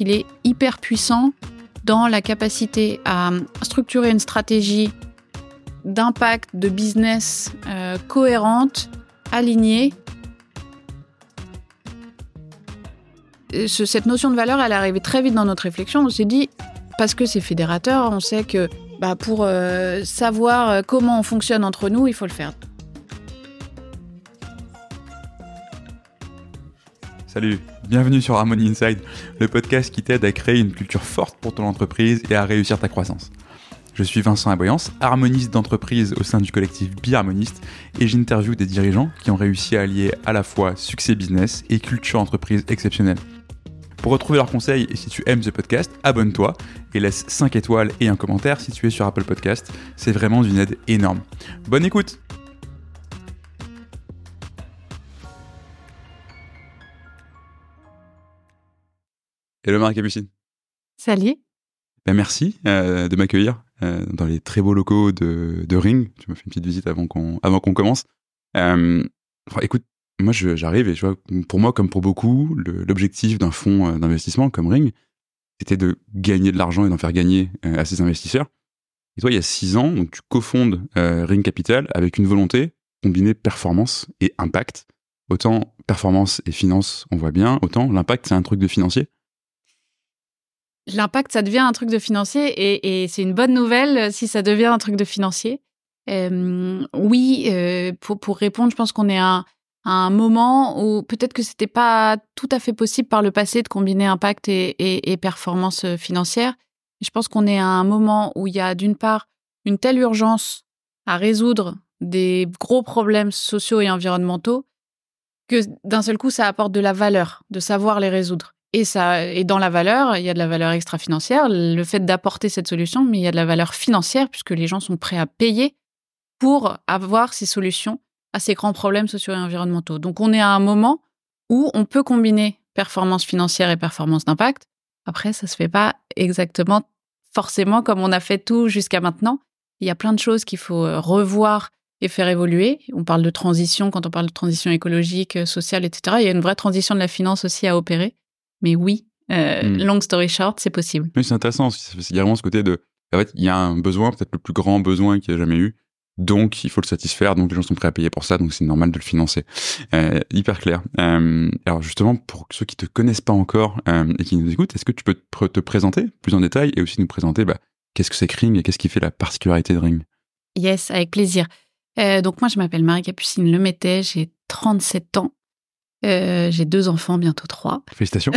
il est hyper puissant dans la capacité à structurer une stratégie d'impact, de business euh, cohérente, alignée. cette notion de valeur, elle est arrivée très vite dans notre réflexion. On s'est dit, parce que c'est fédérateur, on sait que bah, pour euh, savoir euh, comment on fonctionne entre nous, il faut le faire. Salut, bienvenue sur Harmony Inside, le podcast qui t'aide à créer une culture forte pour ton entreprise et à réussir ta croissance. Je suis Vincent Aboyance, harmoniste d'entreprise au sein du collectif Biharmoniste et j'interviewe des dirigeants qui ont réussi à allier à la fois succès business et culture entreprise exceptionnelle. Pour retrouver leurs conseils et si tu aimes ce podcast, abonne-toi et laisse 5 étoiles et un commentaire si tu es sur Apple Podcast. C'est vraiment d'une aide énorme. Bonne écoute Hello Marie-Capucine. Salut. Ben merci euh, de m'accueillir euh, dans les très beaux locaux de, Ring. Tu m'as fait une petite visite avant qu'on avant qu'on commence. Euh, écoute, moi j'arrive et je vois, pour moi comme pour beaucoup, l'objectif d'un fonds d'investissement comme Ring, c'était de gagner de l'argent et d'en faire gagner à ses investisseurs. Et toi, il y a six ans, donc tu cofondes Ring Capital avec une volonté combiner performance et impact. Autant performance et finance, on voit bien, autant l'impact, c'est un truc de financier. L'impact, ça devient un truc de financier et, c'est une bonne nouvelle si ça devient un truc de financier. oui, pour, pour répondre, je pense qu'on est à un moment où peut-être que c'était pas tout à fait possible par le passé de combiner impact et, performance euh, financière. je pense qu'on est à un moment où il y a d'une part une telle urgence à résoudre des gros problèmes sociaux et environnementaux que d'un seul coup ça apporte de la valeur de savoir les résoudre. Et ça, et dans la valeur, il y a de la valeur extra-financière, le fait d'apporter cette solution, mais il y a de la valeur financière puisque les gens sont prêts à payer pour avoir ces solutions à ces grands problèmes sociaux et environnementaux. Donc on est à un moment où on peut combiner performance financière et performance d'impact. Après, ça se fait pas exactement forcément comme on a fait tout jusqu'à maintenant. Il y a plein de choses qu'il faut euh, revoir et faire évoluer. On parle de transition quand on parle de transition écologique, euh, sociale, etc. Il y a une vraie transition de la finance aussi à opérer. Mais oui, euh, hmm. long story short, c'est possible. Oui, c'est intéressant. Y a vraiment ce côté de, en fait, il y a un besoin, peut-être le plus grand besoin qu'il n'y a jamais eu, donc il faut le satisfaire, donc les gens sont prêts à payer pour ça, donc c'est normal de le financer. Euh, hyper clair. Euh, alors justement, pour ceux qui te connaissent pas encore euh, et qui nous écoutent, est-ce que tu peux te, présenter plus en détail et aussi nous présenter bah, qu'est-ce que c'est que Ring et qu'est-ce qui fait la particularité de Ring? Yes, avec plaisir. donc moi je m'appelle Marie-Capucine Lemettet, j'ai 37 ans, j'ai deux enfants, bientôt trois. Félicitations.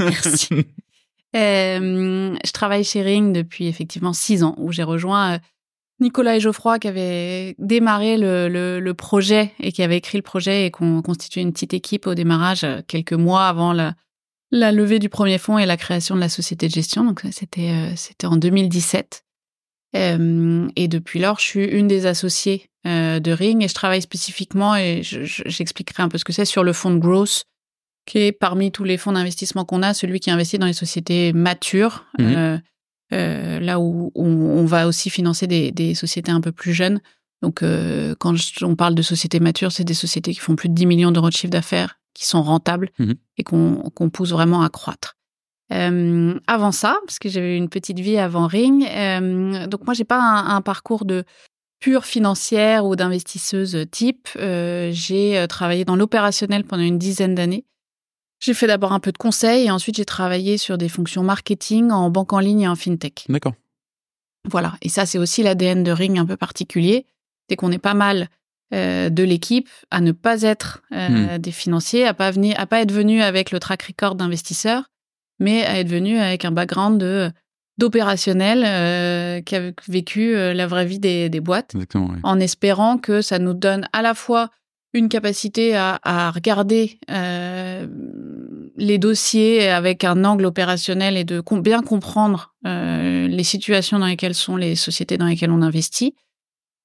Merci. je travaille chez Ring depuis effectivement six ans, où j'ai rejoint Nicolas et Geoffroy qui avaient démarré le, projet et qui avaient écrit le projet et qu'on constitué une petite équipe au démarrage euh, quelques mois avant la, levée du premier fonds et la création de la société de gestion. Donc c'était euh, c'était en 2017. Euh, et depuis lors, je suis une des associées de Ring et je travaille spécifiquement et j'expliquerai un peu ce que c'est sur le fonds de growth qui est parmi tous les fonds d'investissement qu'on a, celui qui investit dans les sociétés matures. Mmh euh, là où, on va aussi financer des, sociétés un peu plus jeunes. Donc, euh, quand on parle de sociétés matures, c'est des sociétés qui font plus de 10 millions d'euros de chiffre d'affaires, qui sont rentables mmh et qu'on pousse vraiment à croître. Euh, avant ça, parce que j'avais une petite vie avant Ring, donc moi j'ai pas un, parcours de pure financière ou d'investisseuse type. j'ai travaillé dans l'opérationnel pendant une dizaine d'années. J'ai fait d'abord un peu de conseil et ensuite j'ai travaillé sur des fonctions marketing en banque en ligne et en fintech. D'accord. Voilà. Et ça, c'est aussi l'ADN de Ring un peu particulier. C'est qu'on est pas mal euh, de l'équipe à ne pas être euh, hmm. des financiers, à pas venir, à pas être venu avec le track record d'investisseur, mais à être venu avec un background de d'opérationnel euh, qui a vécu la vraie vie des, des boîtes, en espérant que ça nous donne à la fois une capacité à, regarder euh, les dossiers avec un angle opérationnel et de bien comprendre euh, les situations dans lesquelles sont les sociétés dans lesquelles on investit,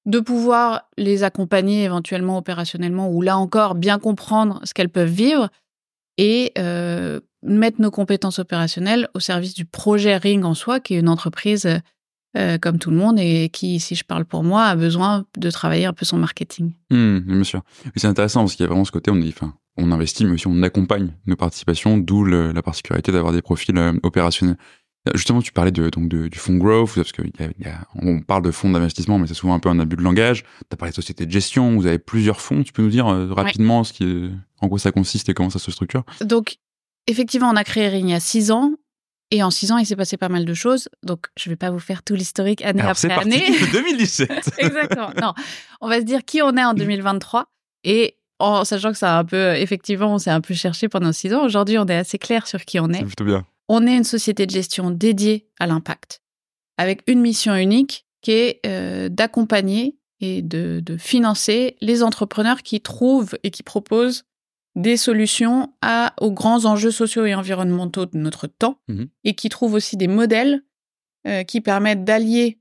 de pouvoir les accompagner éventuellement opérationnellement ou là encore bien comprendre ce qu'elles peuvent vivre et euh, mettre nos compétences opérationnelles au service du projet Ring en soi, qui est une entreprise euh, comme tout le monde, et qui, si je parle pour moi, a besoin de travailler un peu son marketing. Mmh, bien sûr. C'est intéressant parce qu'il y a vraiment ce côté, on, enfin, on investit, mais aussi on accompagne nos participations, d'où la particularité d'avoir des profils euh, opérationnels. Justement, tu parlais de, donc de, du fonds growth, parce qu'on parle de fonds d'investissement, mais c'est souvent un peu un abus de langage. Tu as parlé de société de gestion, vous avez plusieurs fonds. Tu peux nous dire euh, rapidement ce qui en quoi ça consiste et comment ça se structure? Donc, effectivement, on a créé Ring il y a six ans. Et en six ans, il s'est passé pas mal de choses. Donc, je ne vais pas vous faire tout l'historique année après année. C'est 2017. Exactement. Non, on va se dire qui on est en 2023. Et en sachant que ça a un peu, effectivement, on s'est un peu cherché pendant six ans. Aujourd'hui, on est assez clair sur qui on est. C'est plutôt bien. On est une société de gestion dédiée à l'impact, avec une mission unique qui est euh, d'accompagner et de, de financer les entrepreneurs qui trouvent et qui proposent des solutions à, aux grands enjeux sociaux et environnementaux de notre temps Mhm. et qui trouvent aussi des modèles euh, qui permettent d'allier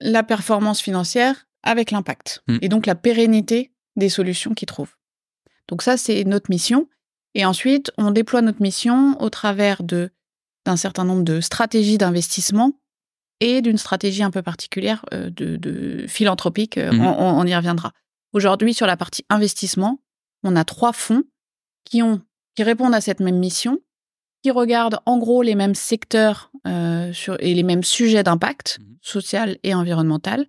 la performance financière avec l'impact Mhm. et donc la pérennité des solutions qu'ils trouvent. Donc ça, c'est notre mission. Et ensuite, on déploie notre mission au travers de d'un certain nombre de stratégies d'investissement et d'une stratégie un peu particulière euh, de, de philanthropique. euh, Mhm. on y reviendra. Aujourd'hui, sur la partie investissement, on a trois fonds qui, ont, qui répondent à cette même mission, qui regardent en gros les mêmes secteurs euh, sur, et les mêmes sujets d'impact Mhm. social et environnemental,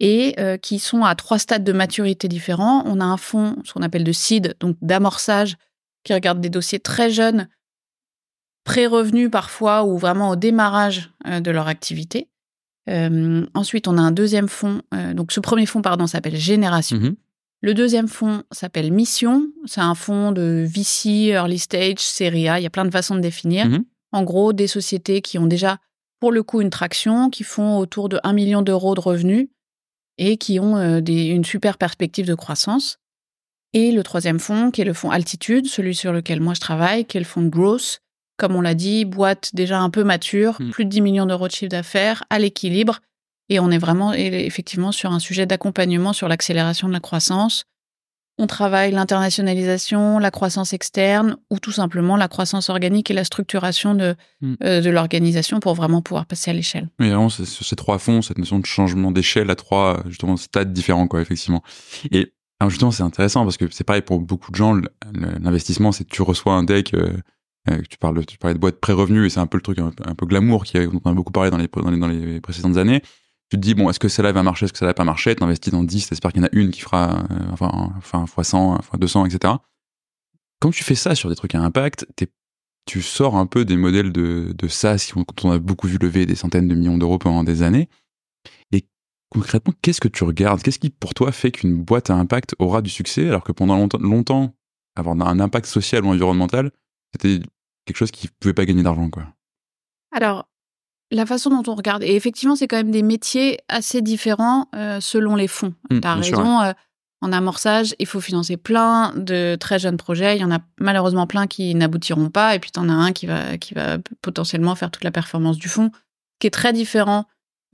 et euh, qui sont à trois stades de maturité différents. On a un fonds, ce qu'on appelle de seed, donc d'amorçage, qui regarde des dossiers très jeunes, pré-revenus parfois, ou vraiment au démarrage euh, de leur activité. Ensuite, on a un deuxième fonds. donc, ce premier fonds, pardon, s'appelle Génération. Mhm. Le deuxième fonds s'appelle Mission. C'est un fonds de VC, Early Stage, Série A. Il y a plein de façons de définir. Mhm. En gros, des sociétés qui ont déjà, pour le coup, une traction, qui font autour de 1 million d'euros de revenus et qui ont euh, des- une super perspective de croissance. Et le troisième fonds, qui est le fonds Altitude, celui sur lequel moi je travaille, qui est le fonds Growth. Comme on l'a dit, boîte déjà un peu mature, Mm. plus de 10 millions d'euros de chiffre d'affaires, à l'équilibre. Et on est vraiment effectivement sur un sujet d'accompagnement sur l'accélération de la croissance. On travaille l'internationalisation, la croissance externe ou tout simplement la croissance organique et la structuration de, Mm. euh, de l'organisation pour vraiment pouvoir passer à l'échelle. Mais vraiment, c'est sur ces trois fonds, cette notion de changement d'échelle à trois, justement, stades différents, quoi, effectivement. Et alors justement, c'est intéressant parce que c'est pareil pour beaucoup de gens, l'investissement, c'est que tu reçois un deck, euh, euh, tu parles, tu parlais de boîte pré-revenu et c'est un peu le truc un, peu- un peu glamour qui, dont on a beaucoup parlé dans les, dans les, dans les précédentes années. Tu te dis, bon, est-ce que celle-là va marcher, est-ce que ça va pas marcher? T'investis dans 10, t'espères qu'il y en a une qui fera, euh, enfin, enfin, fois 100, fois 200, etc. Quand tu fais ça sur des trucs à impact, tu sors un peu des modèles de, de SaaS dont on a beaucoup vu lever des centaines de millions d'euros pendant des années. Et concrètement, qu'est-ce que tu regardes? Qu'est-ce qui, pour toi, fait qu'une boîte à impact aura du succès alors que pendant longtemps, longtemps avoir un impact social ou environnemental, c'était quelque chose qui pouvait pas gagner d'argent, quoi? Alors, la façon dont on regarde, et effectivement, c'est quand même des métiers assez différents euh, selon les fonds. Mm, tu as raison, euh, en amorçage, il faut financer plein de très jeunes projets. Il y en a malheureusement plein qui n'aboutiront pas, et puis tu en as un qui va, qui va potentiellement faire toute la performance du fonds, qui est très différent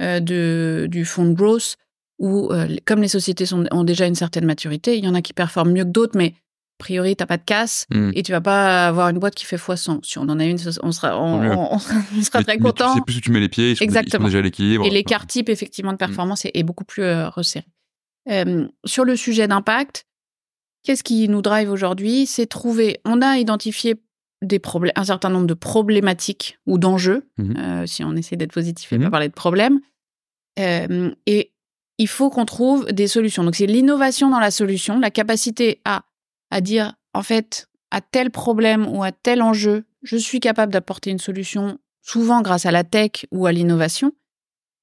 euh, de, du fonds de growth, où, comme les sociétés sont, ont déjà une certaine maturité, il y en a qui performent mieux que d'autres, mais priori, t'as pas de casse Mm. et tu vas pas avoir une boîte qui fait x100. Si on en a une, on sera, on, sera Mais- très mais content. Tu sais plus où tu mets les pieds, ils sont, ils sont Exactement. déjà à l'équilibre. Et l'écart type, effectivement, de performance est, est beaucoup plus euh, resserré. Euh, sur le sujet d'impact, qu'est-ce qui nous drive aujourd'hui? C'est trouver. On a identifié des problèmes, un certain nombre de problématiques ou d'enjeux, Mhm. euh, si on essaie d'être positif et Mhm. pas parler de problèmes. Et il faut qu'on trouve des solutions. Donc, c'est l'innovation dans la solution, la capacité à, à dire, en fait, à tel problème ou à tel enjeu, je suis capable d'apporter une solution, souvent grâce à la tech ou à l'innovation.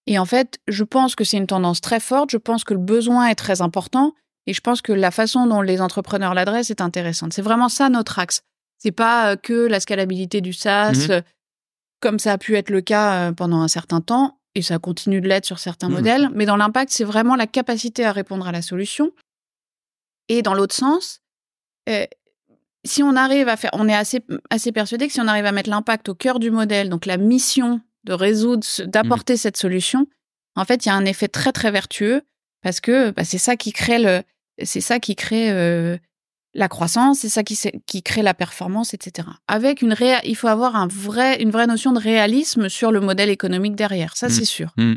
Et en fait, je pense que c'est une tendance très forte. Je pense que le besoin est très important. Et je pense que la façon dont les entrepreneurs l'adressent est intéressante. C'est vraiment ça notre axe. C'est pas euh, que la scalabilité du SaaS, Mhm. euh, comme ça a pu être le cas euh, pendant un certain temps, et ça continue de l'être sur certains Mhm. modèles. Mais dans l'impact, c'est vraiment la capacité à répondre à la solution. Et dans l'autre sens, euh, si on arrive à faire, on est assez, assez persuadé que si on arrive à mettre l'impact au cœur du modèle, donc la mission de résoudre, d'apporter cette solution, en fait, il y a un effet très très vertueux parce que bah, c'est ça qui crée le, c'est ça qui crée euh, la croissance, c'est ça qui, crée la performance, etc. Avec une réa, il faut avoir un vrai, une vraie notion de réalisme sur le modèle économique derrière, ça Mm. c'est sûr. Mm.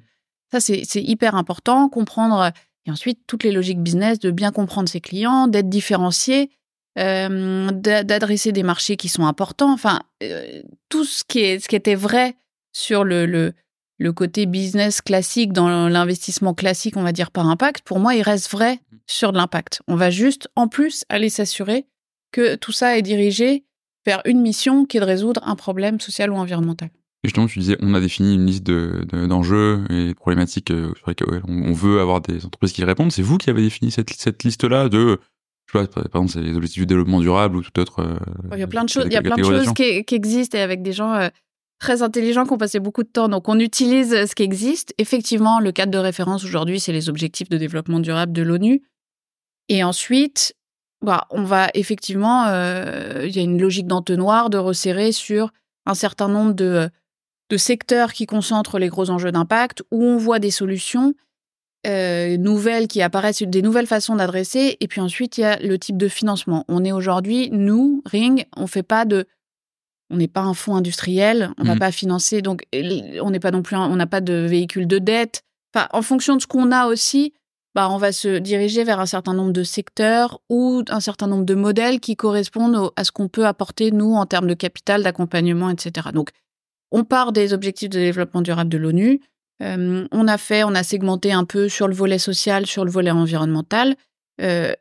Ça, c'est hyper important, comprendre, et ensuite, toutes les logiques business, de bien comprendre ses clients, d'être différencié, euh, d'adresser des marchés qui sont importants. Enfin, euh, tout ce qui, est, ce qui était vrai sur le, le, le côté business classique, dans l'investissement classique, on va dire par impact, pour moi, il reste vrai mmh. sur de l'impact. On va juste, en plus, aller s'assurer que tout ça est dirigé vers une mission qui est de résoudre un problème social ou environnemental. Et justement, tu disais, on a défini une liste d'enjeux de, et de problématiques euh, sur lesquelles on veut avoir des entreprises qui répondent. C'est vous qui avez défini cette, cette liste-là de, je sais pas, par exemple, c'est les objectifs du développement durable ou tout autre. Euh, il y a plein de choses, il y a plein de choses qui, qui, existent et avec des gens euh, très intelligents qui ont passé beaucoup de temps. Donc, on utilise ce qui existe. Effectivement, le cadre de référence aujourd'hui, c'est les objectifs de développement durable de l'ONU. Et ensuite, bah, on va effectivement, il y a une logique d'entonnoir de resserrer sur un certain nombre de de secteurs qui concentrent les gros enjeux d'impact, où on voit des solutions euh, nouvelles qui apparaissent, des nouvelles façons d'adresser. Et puis ensuite, il y a le type de financement. On est aujourd'hui, nous, Ring, on fait pas de, on n'est pas un fonds industriel, on ne va mmh. pas financer, donc on n'est pas non plus, on n'a pas de véhicule de dette. Enfin, en fonction de ce qu'on a aussi, bah, on va se diriger vers un certain nombre de secteurs ou un certain nombre de modèles qui correspondent à ce qu'on peut apporter, nous, en termes de capital, d'accompagnement, etc. Donc, on part des objectifs de développement durable de l'ONU. Euh, on a fait, on a segmenté un peu sur le volet social, sur le volet environnemental, euh,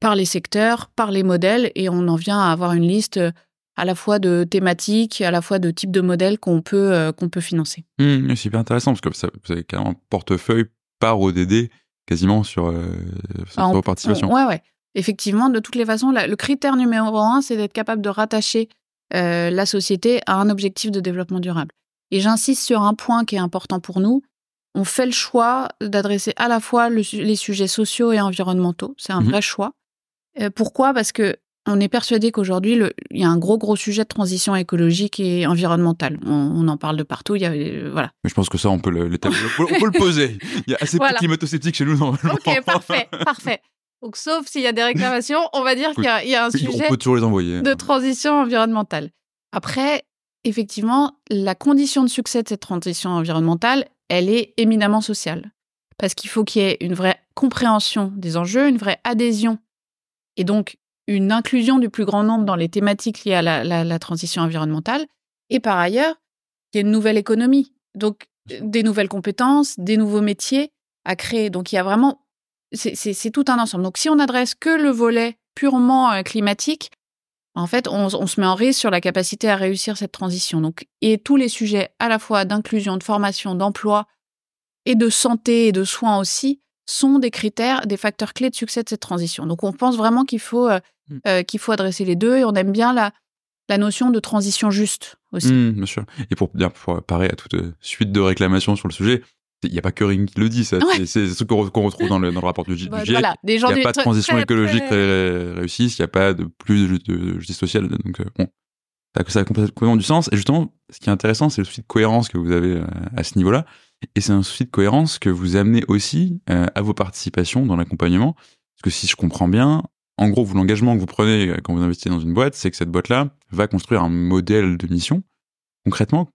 par les secteurs, par les modèles, et on en vient à avoir une liste euh, à la fois de thématiques, à la fois de types de modèles qu'on peut, qu'on peut financer. Mmh, c'est hyper intéressant parce que ça, vous avez carrément un portefeuille par ODD quasiment sur, sur vos participations. Ouais, ouais. Effectivement, de toutes les façons, le critère numéro un, c'est d'être capable de rattacher la société a un objectif de développement durable. Et j'insiste sur un point qui est important pour nous. On fait le choix d'adresser à la fois les sujets sociaux et environnementaux. C'est un mmh vrai choix. Euh, pourquoi? Parce que on est persuadé qu'aujourd'hui, il y a un gros, gros sujet de transition écologique et environnementale. On, en parle de partout. Il y a, euh, voilà. Mais je pense que ça, on peut le, on peut, le poser. Il y a assez de climato-sceptiques chez nous. Ok, parfait, parfait. Donc, sauf s'il y a des réclamations, on va dire qu'il y, a un sujet de transition environnementale. Après, effectivement, la condition de succès de cette transition environnementale, elle est éminemment sociale. Parce qu'il faut qu'il y ait une vraie compréhension des enjeux, une vraie adhésion, et donc une inclusion du plus grand nombre dans les thématiques liées à la, transition environnementale. Et par ailleurs, il y a une nouvelle économie, donc des nouvelles compétences, des nouveaux métiers à créer. Donc il y a vraiment c'est tout un ensemble. Donc si on n'adresse que le volet purement euh, climatique, en fait, on, se met en risque sur la capacité à réussir cette transition. Donc, et tous les sujets à la fois d'inclusion, de formation, d'emploi et de santé et de soins aussi sont des critères, des facteurs clés de succès de cette transition. Donc, on pense vraiment qu'il faut euh, mmh. euh, qu'il faut adresser les deux et on aime bien la la notion de transition juste aussi. Mmh, bien sûr. Et pour bien pour parer à toute suite de réclamations sur le sujet, il n'y a pas que Ring qui le dit, ça. C'est ce qu'on retrouve dans le, dans le rapport du, GIEC. il n'y a pas de transition écologique réussie, il n'y a pas de plus de, justice sociale. Donc, euh, bon, ça a complètement du sens. Et justement, ce qui est intéressant, c'est le souci de cohérence que vous avez euh, à ce niveau-là. Et c'est un souci de cohérence que vous amenez aussi euh, à vos participations dans l'accompagnement. Parce que si je comprends bien, en gros, vous, l'engagement que vous prenez quand vous investissez dans une boîte, c'est que cette boîte-là va construire un modèle de mission. Concrètement,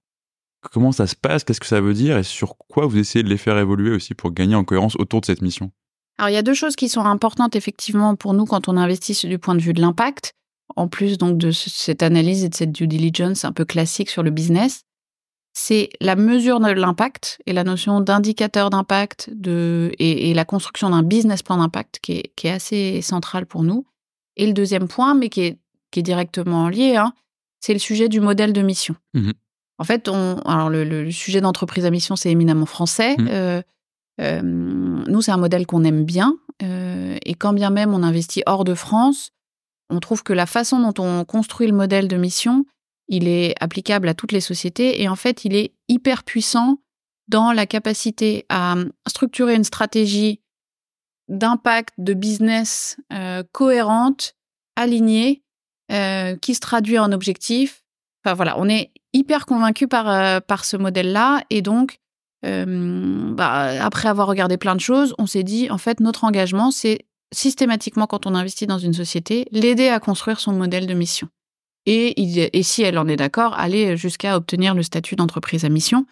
Comment ça se passe Qu'est-ce que ça veut dire Et sur quoi vous essayez de les faire évoluer aussi pour gagner en cohérence autour de cette mission? Alors, il y a deux choses qui sont importantes effectivement pour nous quand on investit du point de vue de l'impact, en plus donc de cette analyse et de cette due diligence un peu classique sur le business. C'est la mesure de l'impact et la notion d'indicateur d'impact de, et, la construction d'un business plan d'impact qui est, qui est, assez centrale pour nous. Et le deuxième point, mais qui est, qui est directement lié, hein, c'est le sujet du modèle de mission. Mmh en fait, on, alors le, sujet d'entreprise à mission, c'est éminemment français. Mmh. Euh, euh, nous, c'est un modèle qu'on aime bien. Euh, et quand bien même on investit hors de France, on trouve que la façon dont on construit le modèle de mission, il est applicable à toutes les sociétés. Et en fait, il est hyper puissant dans la capacité à structurer une stratégie d'impact, de business cohérente, alignée, qui se traduit en objectifs. Enfin voilà, on est hyper convaincu par, euh, par ce modèle-là. Et donc, euh, bah, après avoir regardé plein de choses, on s'est dit, en fait, notre engagement, c'est systématiquement, quand on investit dans une société, l'aider à construire son modèle de mission. Et, et si elle en est d'accord, aller jusqu'à obtenir le statut d'entreprise à mission,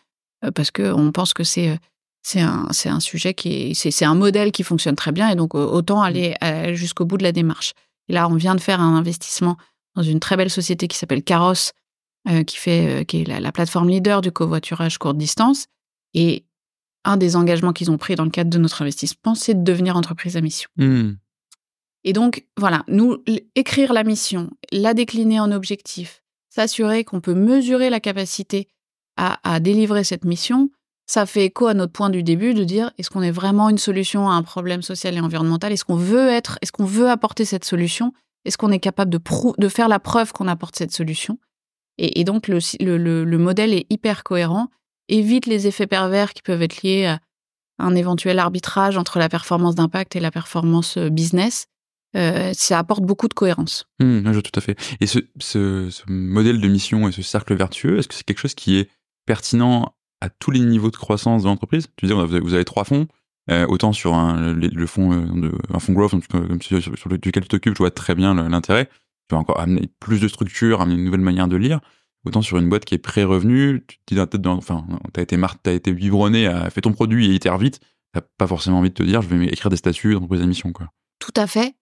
euh, parce qu'on pense que c'est c'est un, c'est un sujet qui est, c'est, c'est un modèle qui fonctionne très bien et donc autant aller jusqu'au bout de la démarche. Et là, on vient de faire un investissement dans une très belle société qui s'appelle Caros, qui fait, qui est la, plateforme leader du covoiturage courte distance. Et un des engagements qu'ils ont pris dans le cadre de notre investissement, c'est de devenir entreprise à mission. Mmh. Et donc, voilà, nous, écrire la mission, la décliner en objectifs, s'assurer qu'on peut mesurer la capacité à, délivrer cette mission, ça fait écho à notre point du début de dire est-ce qu'on est vraiment une solution à un problème social et environnemental? Est-ce qu'on veut être Est-ce qu'on veut apporter cette solution? Est-ce qu'on est capable de, de faire la preuve qu'on apporte cette solution? Et, donc, le, le, le, modèle est hyper cohérent, évite les effets pervers qui peuvent être liés à un éventuel arbitrage entre la performance d'impact et la performance euh, business. Euh, ça apporte beaucoup de cohérence. Mmh, je tout à fait. Et ce, modèle de mission et ce cercle vertueux, est-ce que c'est quelque chose qui est pertinent à tous les niveaux de croissance de l'entreprise? Tu veux dire, vous avez trois fonds, euh, autant sur un, le, fonds, euh, de, un fonds growth, sur, sur lequel tu t'occupes, je vois très bien l'intérêt. Tu vas encore amener plus de structure, amener une nouvelle manière de lire. Autant sur une boîte qui est pré-revenu, tu te dis dans tête, enfin, t'as été mar t'as été vibronné, à fait ton produit et itère vite. T'as pas forcément envie de te dire, je vais écrire des statuts d'entreprise à mission, quoi. Tout à fait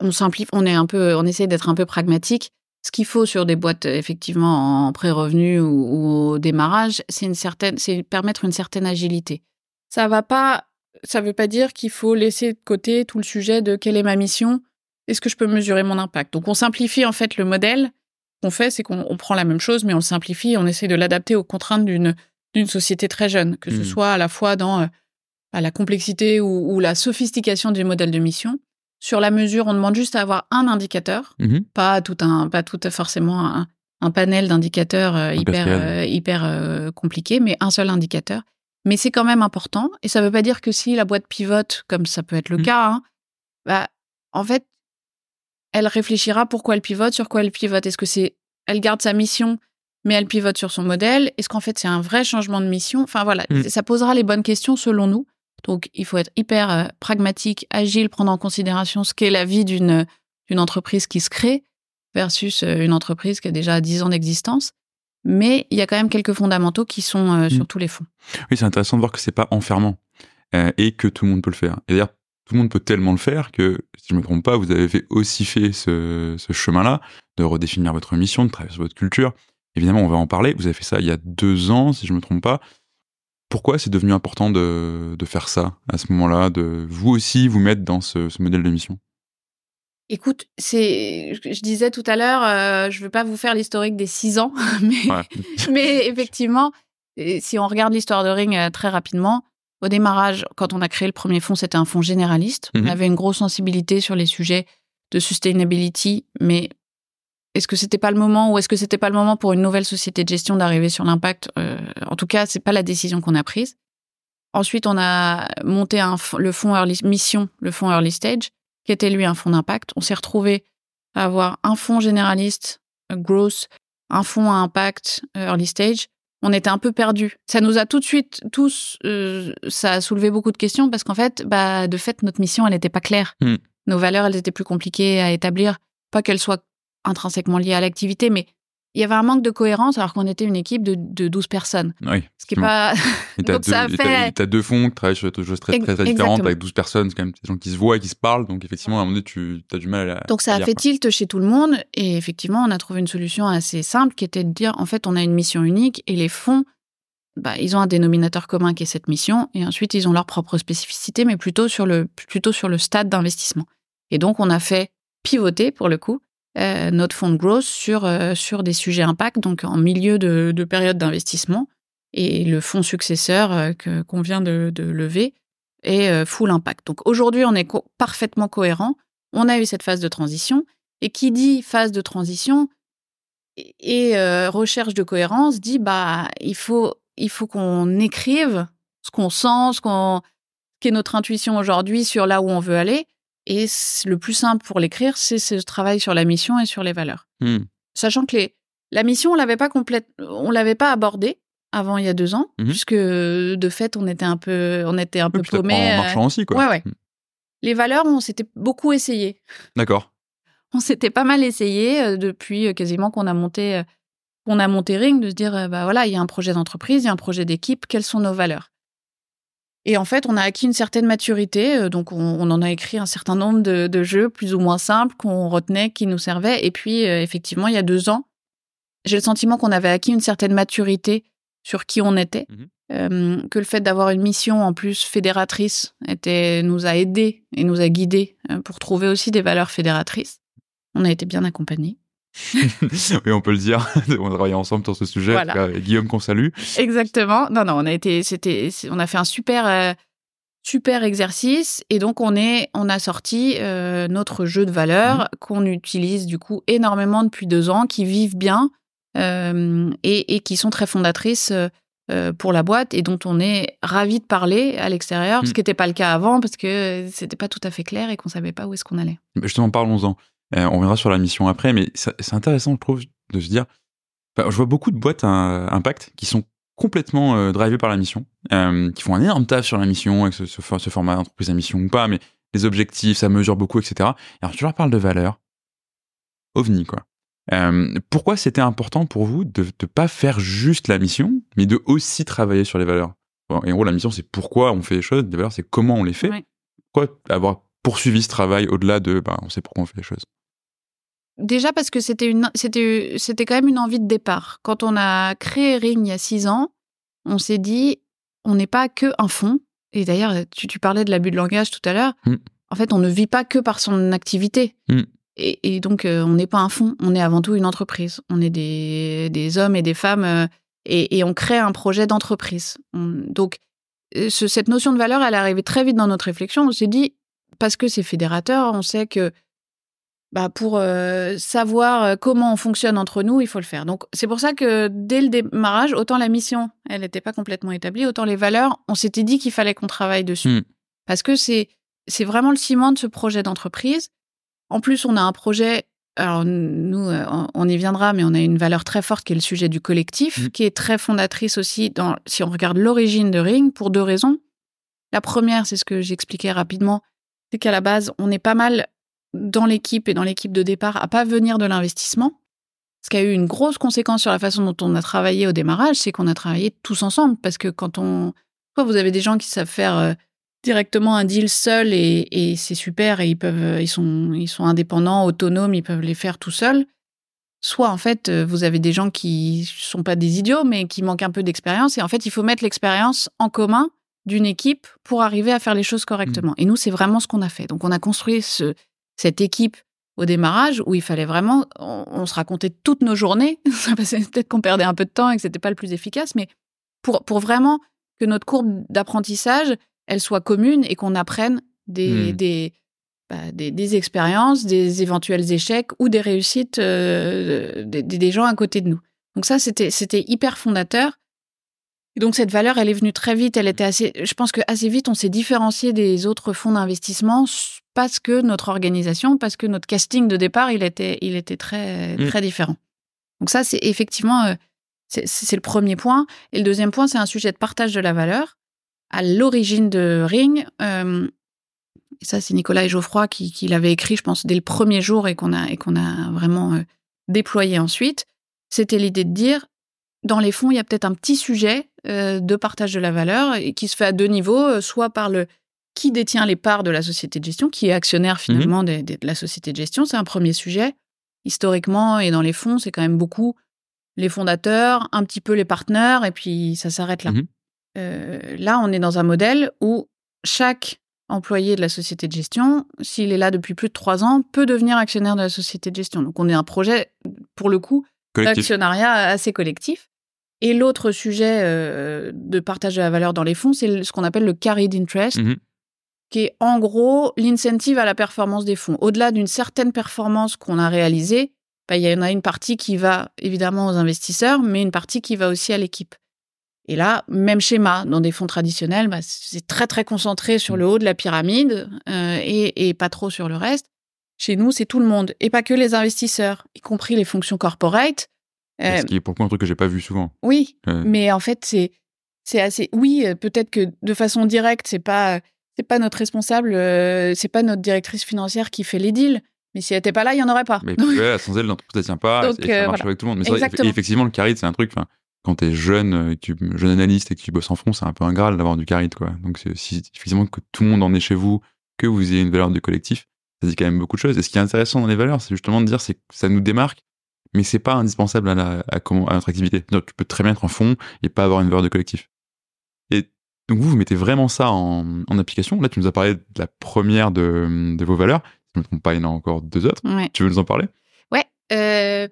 on simplifie, on est un peu, on essaie d'être un peu pragmatique. Ce qu'il faut sur des boîtes effectivement en pré-revenu ou, au démarrage, c'est une certaine, c'est permettre une certaine agilité. Ça va pas, ça veut pas dire qu'il faut laisser de côté tout le sujet de quelle est ma mission, est-ce que je peux mesurer mon impact? Donc on simplifie en fait le modèle. Ce qu'on fait, c'est qu'on prend la même chose, mais on le simplifie et on essaie de l'adapter aux contraintes d'une d'une société très jeune, que ce mmh. soit à la fois dans euh, la complexité ou, la sophistication du modèle de mission, sur la mesure, on demande juste à avoir un indicateur, mhm. pas tout un, pas tout forcément un, panel d'indicateurs euh, hyper, euh, hyper euh, compliqué, mais un seul indicateur. Mais c'est quand même important. Et ça ne veut pas dire que si la boîte pivote, comme ça peut être le mhm. cas, hein, bah, en fait, elle réfléchira pourquoi elle pivote, sur quoi elle pivote. Est-ce que c'est, elle garde sa mission, mais elle pivote sur son modèle? Est-ce qu'en fait c'est un vrai changement de mission? Enfin voilà, mhm. ça posera les bonnes questions selon nous. Donc, il faut être hyper euh, pragmatique, agile, prendre en considération ce qu'est la vie d'une d'une entreprise qui se crée versus euh, une entreprise qui a déjà 10 ans d'existence. Mais il y a quand même quelques fondamentaux qui sont euh, sur mm. tous les fonds. Oui, c'est intéressant de voir que c'est pas enfermant et que tout le monde peut le faire. Et d'ailleurs, tout le monde peut tellement le faire que, si je me trompe pas, vous avez fait aussi fait ce, ce chemin-là de redéfinir votre mission, de travailler sur votre culture. Évidemment, on va en parler. Vous avez fait ça il y a deux ans, si je me trompe pas. Pourquoi c'est devenu important de, faire ça à ce moment-là, de vous aussi vous mettre dans ce, modèle de mission? Écoute, c'est, je disais tout à l'heure, euh, je ne veux pas vous faire l'historique des six ans, mais, effectivement, si on regarde l'histoire de Ring euh, très rapidement, au démarrage, quand on a créé le premier fonds, c'était un fonds généraliste. On mhm. avait une grosse sensibilité sur les sujets de sustainability, mais est-ce que c'était pas le moment ou est-ce que c'était pas le moment pour une nouvelle société de gestion d'arriver sur l'impact euh, En tout cas, c'est pas la décision qu'on a prise. Ensuite, on a monté un, le fonds Early Mission, le fonds Early Stage, qui était lui un fonds d'impact. On s'est retrouvé à avoir un fonds généraliste, growth, un fonds à impact, Early Stage. On était un peu perdus. Ça nous a tout de suite tous, euh, ça a soulevé beaucoup de questions parce qu'en fait, bah, de fait, notre mission, elle n'était pas claire. Hmm. Nos valeurs, elles étaient plus compliquées à établir. Pas qu'elles soient intrinsèquement lié à l'activité, mais il y avait un manque de cohérence alors qu'on était une équipe de, de 12 personnes. Oui. Ce qui est pas. donc deux, ça fait. T'as deux fonds qui travaillent sur des choses très, très, différentes avec 12 personnes. C'est quand même des gens qui se voient et qui se parlent. Donc effectivement, à un moment donné, tu as du mal à. Donc ça a fait tilt chez tout le monde. Et effectivement, on a trouvé une solution assez simple qui était de dire en fait, on a une mission unique et les fonds. Bah, ils ont un dénominateur commun qui est cette mission, et ensuite ils ont leur propre spécificité, mais plutôt sur le, plutôt sur le stade d'investissement. Et donc on a fait pivoter, pour le coup, euh, notre fonds de growth sur, euh, sur des sujets impact, donc en milieu de, de période d'investissement. Et le fonds successeur euh, que, qu'on vient de, lever est full impact. Donc aujourd'hui, on est parfaitement cohérent. On a eu cette phase de transition. Et qui dit phase de transition et, recherche de cohérence dit bah il faut il faut qu'on écrive ce qu'on sent, ce qu'on notre intuition aujourd'hui sur là où on veut aller et le plus simple pour l'écrire, c'est ce travail sur la mission et sur les valeurs. Hmm. Sachant que les, la mission, on l'avait pas complète, on l'avait pas abordée avant il y a deux ans, mhm. puisque de fait, on était un peu, on était un peu paumé. En euh, marchant aussi, quoi. Ouais, ouais. Hmm. Les valeurs, on s'était beaucoup essayé. D'accord. On s'était pas mal essayé euh, depuis euh, quasiment qu'on a monté, qu'on a monté Ring, de se dire, bah voilà, il y a un projet d'entreprise, il y a un projet d'équipe, quelles sont nos valeurs? Et en fait, on a acquis une certaine maturité. euh, Donc, on, on en a écrit un certain nombre de, de jeux plus ou moins simples qu'on retenait, qui nous servaient. Et puis, euh, effectivement, il y a deux ans, j'ai le sentiment qu'on avait acquis une certaine maturité sur qui on était. Mhm. Euh, que le fait d'avoir une mission en plus fédératrice était, nous a aidés et nous a guidés pour trouver aussi des valeurs fédératrices. On a été bien accompagnés. oui, on peut le dire. on a travaillé ensemble sur ce sujet. Voilà. Cas, Guillaume qu'on salue. Exactement. Non, non, on a été, c'était, on a fait un super, euh, super exercice et donc on est, on a sorti euh, notre jeu de valeurs qu'on utilise du coup énormément depuis deux ans, qui vivent bien euh, et, et qui sont très fondatrices pour la boîte et dont on est ravi de parler à l'extérieur, Mm. ce qui n'était pas le cas avant parce que c'était pas tout à fait clair et qu'on savait pas où est-ce qu'on allait. Mais Justement, parlons-en. Euh, on reviendra sur la mission après, mais c'est intéressant, je trouve, de se dire. Enfin, je vois beaucoup de boîtes à impact qui sont complètement euh, drivées par la mission, euh, qui font un énorme taf sur la mission, avec ce, ce, ce format d'entreprise à mission ou pas, mais les objectifs, ça mesure beaucoup, etc. Et alors, tu leur parles de valeur. OVNI, quoi. Euh, pourquoi c'était important pour vous de ne pas faire juste la mission, mais de aussi travailler sur les valeurs? Bon, Et en gros, la mission, c'est pourquoi on fait les choses, les valeurs, c'est comment on les fait. Ouais. Pourquoi avoir poursuivi ce travail au-delà de bah, on sait pourquoi on fait les choses? Déjà parce que c'était une, c'était, c'était quand même une envie de départ. Quand on a créé Ring il y a six ans, on s'est dit, on n'est pas que un fonds. Et d'ailleurs, tu, tu parlais de l'abus de langage tout à l'heure. Mm. En fait, on ne vit pas que par son activité. Mm. Et, et donc, euh, on n'est pas un fonds. On est avant tout une entreprise. On est des, des hommes et des femmes euh, et, et on crée un projet d'entreprise. On- donc, euh, ce- cette notion de valeur, elle est arrivée très vite dans notre réflexion. On s'est dit, parce que c'est fédérateur, on sait que bah, pour euh, savoir euh, comment on fonctionne entre nous, il faut le faire. Donc, c'est pour ça que dès le démarrage, autant la mission, elle n'était pas complètement établie, autant les valeurs, on s'était dit qu'il fallait qu'on travaille dessus. Mm. Parce que c'est, c'est vraiment le ciment de ce projet d'entreprise. En plus, on a un projet, alors nous, euh, on- y viendra, mais on a une valeur très forte qui est le sujet du collectif, Mm. qui est très fondatrice aussi dans, si on regarde l'origine de Ring, pour deux raisons. La première, c'est ce que j'expliquais rapidement, c'est qu'à la base, on est pas mal dans l'équipe et dans l'équipe de départ à pas venir de l'investissement. Ce qui a eu une grosse conséquence sur la façon dont on a travaillé au démarrage, c'est qu'on a travaillé tous ensemble. Parce que quand on. Soit vous avez des gens qui savent faire euh, directement un deal seul et, et c'est super et ils peuvent. euh, Ils sont, ils sont indépendants, autonomes, ils peuvent les faire tout seuls. Soit en fait, euh, vous avez des gens qui sont pas des idiots, mais qui manquent un peu d'expérience. Et en fait, il faut mettre l'expérience en commun d'une équipe pour arriver à faire les choses correctement. Et nous, c'est vraiment ce qu'on a fait. Donc, on a construit ce, cette équipe au démarrage où il fallait vraiment, on, on se racontait toutes nos journées. Peut-être qu'on perdait un peu de temps et que c'était pas le plus efficace, mais pour, pour vraiment que notre courbe d'apprentissage, elle soit commune et qu'on apprenne des, Hmm. des, bah, des, des expériences, des éventuels échecs ou des réussites euh, des, des- des gens à côté de nous. Donc ça, c'était c'était hyper fondateur. Et donc cette valeur, elle est venue très vite. Elle était assez. Je pense que assez vite, on s'est différencié des autres fonds d'investissement parce que notre organisation, parce que notre casting de départ, il était, il était très Mm. très différent. Donc ça, c'est effectivement, euh, c'est le premier point. Et le deuxième point, c'est un sujet de partage de la valeur. À l'origine de Ring, euh, et ça, c'est Nicolas et Geoffroy qui, qui l'avaient écrit, je pense, dès le premier jour et qu'on a, et qu'on a vraiment euh, déployé ensuite. C'était l'idée de dire, dans les fonds, il y a peut-être un petit sujet de partage de la valeur et qui se fait à deux niveaux, euh, soit par le qui détient les parts de la société de gestion, qui est actionnaire finalement des- des- de la société de gestion, c'est un premier sujet. Historiquement et dans les fonds, c'est quand même beaucoup les fondateurs, un petit peu les partenaires, et puis ça s'arrête là. Mhm. Euh, là, on est dans un modèle où chaque employé de la société de gestion, s'il est là depuis plus de trois ans, peut devenir actionnaire de la société de gestion. Donc on est un projet, pour le coup, d'actionnariat assez collectif. Et l'autre sujet euh, de partage de la valeur dans les fonds, c'est ce qu'on appelle le carried interest, Mhm. qui est en gros l'incentive à la performance des fonds. Au-delà d'une certaine performance qu'on a réalisée, bah, il y en a une partie qui va évidemment aux investisseurs, mais une partie qui va aussi à l'équipe. Et là, même schéma, dans des fonds traditionnels, bah, c'est très très concentré sur le haut de la pyramide euh, et, et pas trop sur le reste. Chez nous, c'est tout le monde, et pas que les investisseurs, y compris les fonctions corporate. Euh, Ce qui est pour le coup un truc que j'ai pas vu souvent. oui, Euh, mais en fait, c'est c'est assez. Oui, euh, peut-être que de façon directe, c'est pas c'est pas notre responsable, euh, c'est pas notre directrice financière qui fait les deals. Mais si elle était pas là, il y en aurait pas. Mais ouais, sans elle, l'entreprise ne tient pas Donc, et ça euh, marche voilà. avec tout le monde. Mais vrai, effectivement, le carry, c'est un truc. quand tu es jeune, tu, jeune analyste et que tu bosses en fond, c'est un peu un graal d'avoir du charisme, quoi. Donc, si, effectivement que tout le monde en est chez vous, que vous ayez une valeur du collectif, ça dit quand même beaucoup de choses. Et ce qui est intéressant dans les valeurs, c'est justement de dire que ça nous démarque, mais c'est pas indispensable à, la, à, à notre activité. tu peux très bien être en fond et pas avoir une valeur de collectif. Et donc vous, vous mettez vraiment ça en, en application. Là, tu nous as parlé de la première de, de vos valeurs. Si je ne me trompe pas, il y en a encore deux autres. Tu veux nous en parler? Ouais. Euh,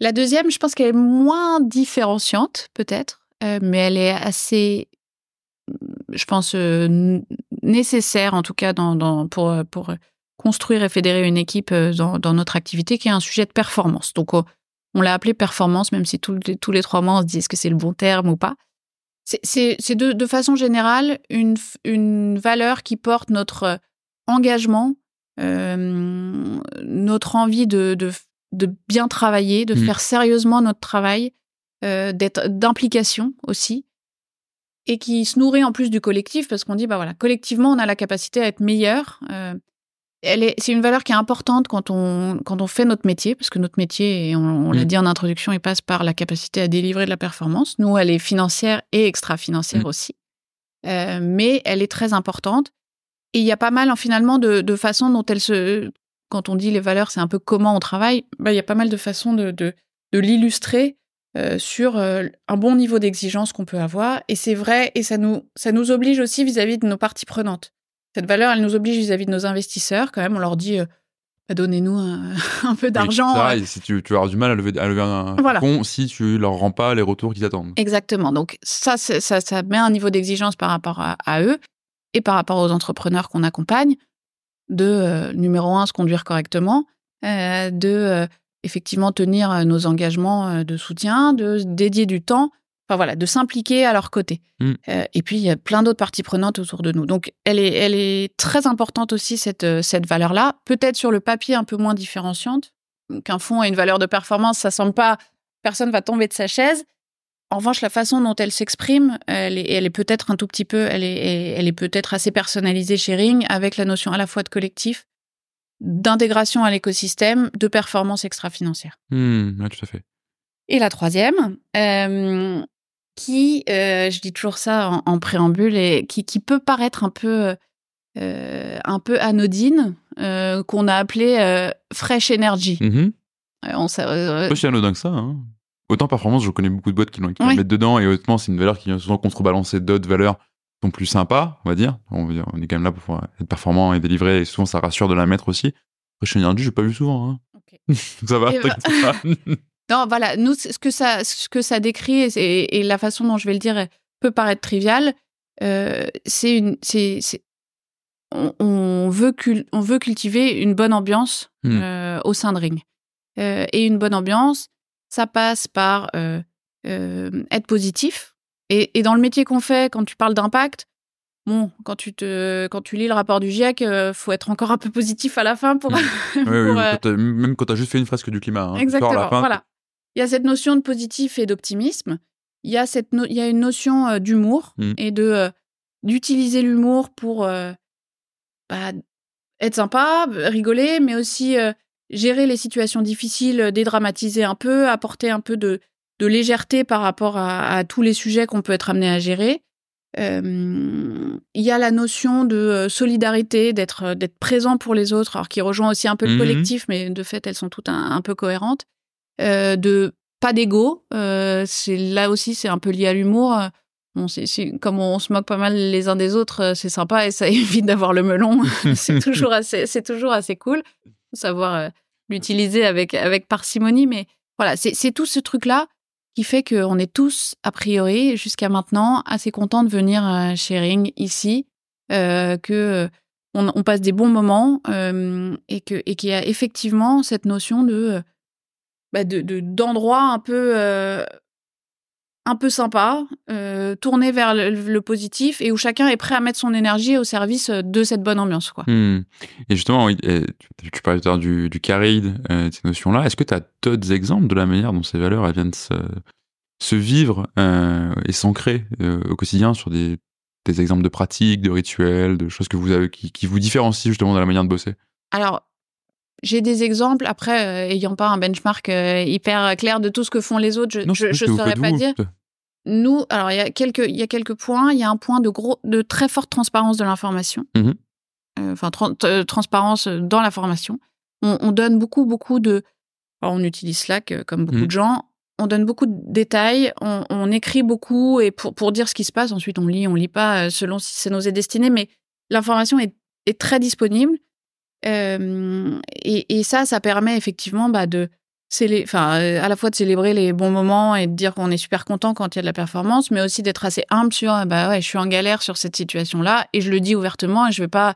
la deuxième, je pense qu'elle est moins différenciante, peut-être, euh, mais elle est assez, je pense, euh, nécessaire, en tout cas, dans, dans, pour, pour construire et fédérer une équipe dans, dans, notre activité, qui est un sujet de performance. Donc, on l'a appelé performance, même si tous les, tous les trois mois, on se dit est-ce que c'est le bon terme ou pas. C'est de, de, façon générale une, une valeur qui porte notre engagement, euh, notre envie de, de, de, bien travailler, de mmh. faire sérieusement notre travail, euh, d'être d'implication aussi, et qui se nourrit en plus du collectif parce qu'on dit bah voilà collectivement on a la capacité à être meilleur. Euh, c'est une valeur qui est importante quand on, quand on fait notre métier, parce que notre métier, et on, l'a mm. dit en introduction, il passe par la capacité à délivrer de la performance. Nous, elle est financière et extra-financière mm. aussi. Euh, mais elle est très importante. Et il y a pas mal, finalement, de, de façons dont elle se. Quand on dit les valeurs, c'est un peu comment on travaille. Bah, il y a pas mal de façons de, de, de l'illustrer euh, sur euh, un bon niveau d'exigence qu'on peut avoir. Et c'est vrai, et ça nous, ça nous oblige aussi vis-à-vis -vis de nos parties prenantes. Cette valeur, elle nous oblige vis-à-vis de nos investisseurs. Quand même, on leur dit, euh, bah, donnez-nous un, peu d'argent. Oui, si tu, tu, vas avoir du mal à lever, à lever un voilà. si tu leur rends pas les retours qu'ils attendent. Exactement. Donc ça, ça, ça, met un niveau d'exigence par rapport à, eux et par rapport aux entrepreneurs qu'on accompagne. De euh, numéro un, se conduire correctement. Euh, de effectivement tenir nos engagements de soutien, de dédier du temps Enfin voilà, de s'impliquer à leur côté. Mm. Euh, et puis il y a plein d'autres parties prenantes autour de nous. Donc elle est, elle est très importante aussi cette euh, cette valeur-là. Peut-être sur le papier un peu moins différenciante. Qu'un fonds a une valeur de performance, ça semble pas. Personne va tomber de sa chaise. En revanche, la façon dont elle s'exprime, elle est, elle est peut-être un tout petit peu, elle est, elle est peut-être assez personnalisée chez Ring, avec la notion à la fois de collectif, d'intégration à l'écosystème, de performance extra-financière. Mmh, tout à fait. Et la troisième, euh, qui, euh, je dis toujours ça en, préambule, et qui, qui, peut paraître un peu, euh, un peu anodine, euh, qu'on a appelé fresh energy. Mmh on pas si anodin que ça. Hein. Autant performance, je connais beaucoup de boîtes qui, qui la mettent dedans, et honnêtement, c'est une valeur qui vient souvent contrebalancer d'autres valeurs qui sont plus sympas, on va dire. On, on, est quand même là pour être performant et délivrer, et souvent ça rassure de la mettre aussi. Fresh energy, j'ai pas vu souvent. Hein. ça va, bah... Non, voilà, nous, ce que ça, ce que ça décrit et, la façon dont je vais le dire peut paraître trivial. Euh, c'est une, c'est, on, veut on veut cultiver une bonne ambiance hmm. euh, au sein de Ring. Euh, et une bonne ambiance, ça passe par être positif. Et, dans le métier qu'on fait, quand tu parles d'impact, bon, quand tu te, quand tu lis le rapport du GIEC, faut être encore un peu positif à la fin pour. même quand tu as juste fait une fresque du climat. Hein, exactement. voilà. Il y a cette notion de positif et d'optimisme. Il y a cette il y a une notion euh, d'humour mmh. et de euh, d'utiliser l'humour pour euh, bah, être sympa, rigoler, mais aussi gérer les situations difficiles, dédramatiser un peu, apporter un peu de, de légèreté par rapport à, tous les sujets qu'on peut être amené à gérer. il y a la notion de solidarité, d'être d'être présent pour les autres, alors qui rejoint aussi un peu le mmh collectif, mais de fait elles sont toutes un peu cohérentes. Euh, de pas d'ego. Euh, c'est là aussi, c'est un peu lié à l'humour. Bon, c'est, comme on se moque pas mal les uns des autres, euh, c'est sympa et ça évite d'avoir le melon. c'est toujours assez, c'est toujours assez cool. Savoir l'utiliser avec avec parcimonie, mais voilà, c'est, tout ce truc là qui fait qu'on est tous a priori jusqu'à maintenant assez contents de venir chez Ring ici, que on, on, passe des bons moments et que et qu'il y a effectivement cette notion de bah de d'endroits un peu euh, un peu sympa, euh, tourné vers le, positif et où chacun est prêt à mettre son énergie au service euh, de cette bonne ambiance. Quoi. Mmh. Et justement, tu, tu, parlais tout à l'heure du, du caride, euh, ces notions-là. Est-ce que tu as d'autres exemples de la manière dont ces valeurs elles viennent se, se vivre et s'ancrer au quotidien sur des, des exemples de pratiques, de rituels, de choses que vous avez, qui, qui vous différencient justement dans la manière de bosser? Alors, j'ai des exemples, après, euh, ayant pas un benchmark euh, hyper clair de tout ce que font les autres, je ne saurais pas dire. nous, alors il y a quelques, il y a quelques points. Il y a un point de gros, de très forte transparence de l'information. Mhm. Euh, Enfin, euh, transparence dans la formation. On, on donne beaucoup, beaucoup de. alors, on utilise Slack comme beaucoup Mhm. de gens. On donne beaucoup de détails. On, on écrit beaucoup et pour pour dire ce qui se passe. Ensuite, on lit, on lit pas selon si ça nous est destiné, mais l'information est, est très disponible. Et, ça, ça permet effectivement bah, de enfin, à la fois de célébrer les bons moments et de dire qu'on est super content quand il y a de la performance, mais aussi d'être assez humble sur ah bah ouais, je suis en galère sur cette situation-là et je le dis ouvertement et je vais pas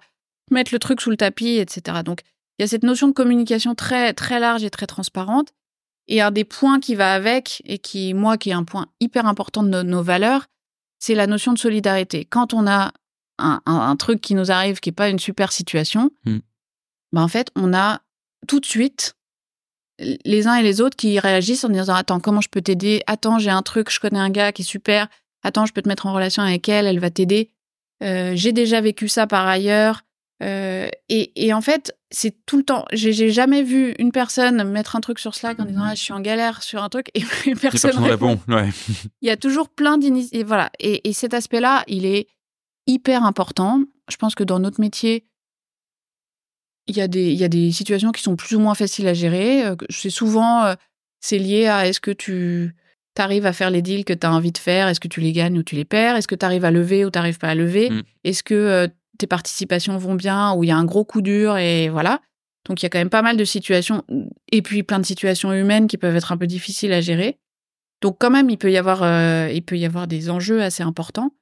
mettre le truc sous le tapis, etc. Donc il y a cette notion de communication très très large et très transparente. Et un des points qui va avec et qui moi qui est un point hyper important de nos, valeurs, c'est la notion de solidarité. Quand on a un, truc qui nous arrive qui est pas une super situation, Mm. Bah en fait on a tout de suite les uns et les autres qui réagissent en disant attends comment je peux t'aider? Attends j'ai un truc je connais un gars qui est super attends je peux te mettre en relation avec elle elle va t'aider Euh, j'ai déjà vécu ça par ailleurs Euh, et, et en fait c'est tout le temps j'ai jamais vu une personne mettre un truc sur Slack en disant ah, je suis en galère sur un truc et personne personne répond répond. Ouais. il y a toujours plein d'initiatives. Voilà. Et, et cet aspect-là, il est hyper important. Je pense que dans notre métier, il y, a des, il y a des situations qui sont plus ou moins faciles à gérer. Euh, C'est souvent, euh, c'est lié à est-ce que tu arrives à faire les deals que tu as envie de faire Est-ce que tu les gagnes ou tu les perds Est-ce que tu arrives à lever ou tu n'arrives pas à lever Mm. Est-ce que euh, tes participations vont bien ou il y a un gros coup dur Et voilà. Donc il y a quand même pas mal de situations et puis plein de situations humaines qui peuvent être un peu difficiles à gérer. Donc quand même, il peut y avoir, euh, il peut y avoir des enjeux assez importants.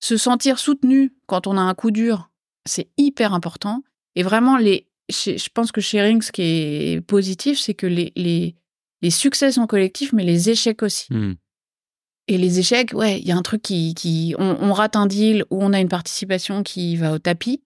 Se sentir soutenu quand on a un coup dur, c'est hyper important. Et vraiment, les, je pense que chez Ring, ce qui est positif, c'est que les, les, les succès sont collectifs, mais les échecs aussi. Hmm. Et les échecs, ouais, il y a un truc qui, qui on, on rate un deal ou on a une participation qui va au tapis.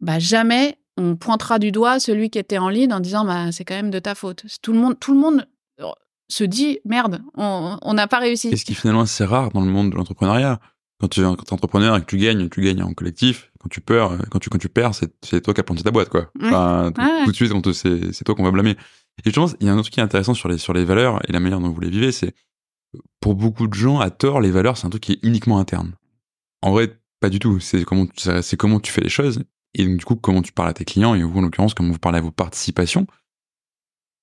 Bah jamais on pointera du doigt celui qui était en lead en disant bah c'est quand même de ta faute. Tout le monde, tout le monde euh, se dit merde, on on n'a pas réussi. Et ce qui finalement c'est rare dans le monde de l'entrepreneuriat. Quand tu es entrepreneur et que tu gagnes, tu gagnes en collectif. Quand tu perds, quand tu quand tu perds, c'est c'est toi qui as planté ta boîte quoi. Ouais. Enfin, tout, Ouais, ouais. tout de suite, c'est c'est toi qu'on va blâmer. Et je pense il y a un autre truc qui est intéressant sur les sur les valeurs et la manière dont vous les vivez, c'est pour beaucoup de gens à tort les valeurs c'est un truc qui est uniquement interne. En vrai, pas du tout. C'est comment comment tu fais les choses et donc du coup comment tu parles à tes clients et vous en l'occurrence comment vous parlez à vos participations.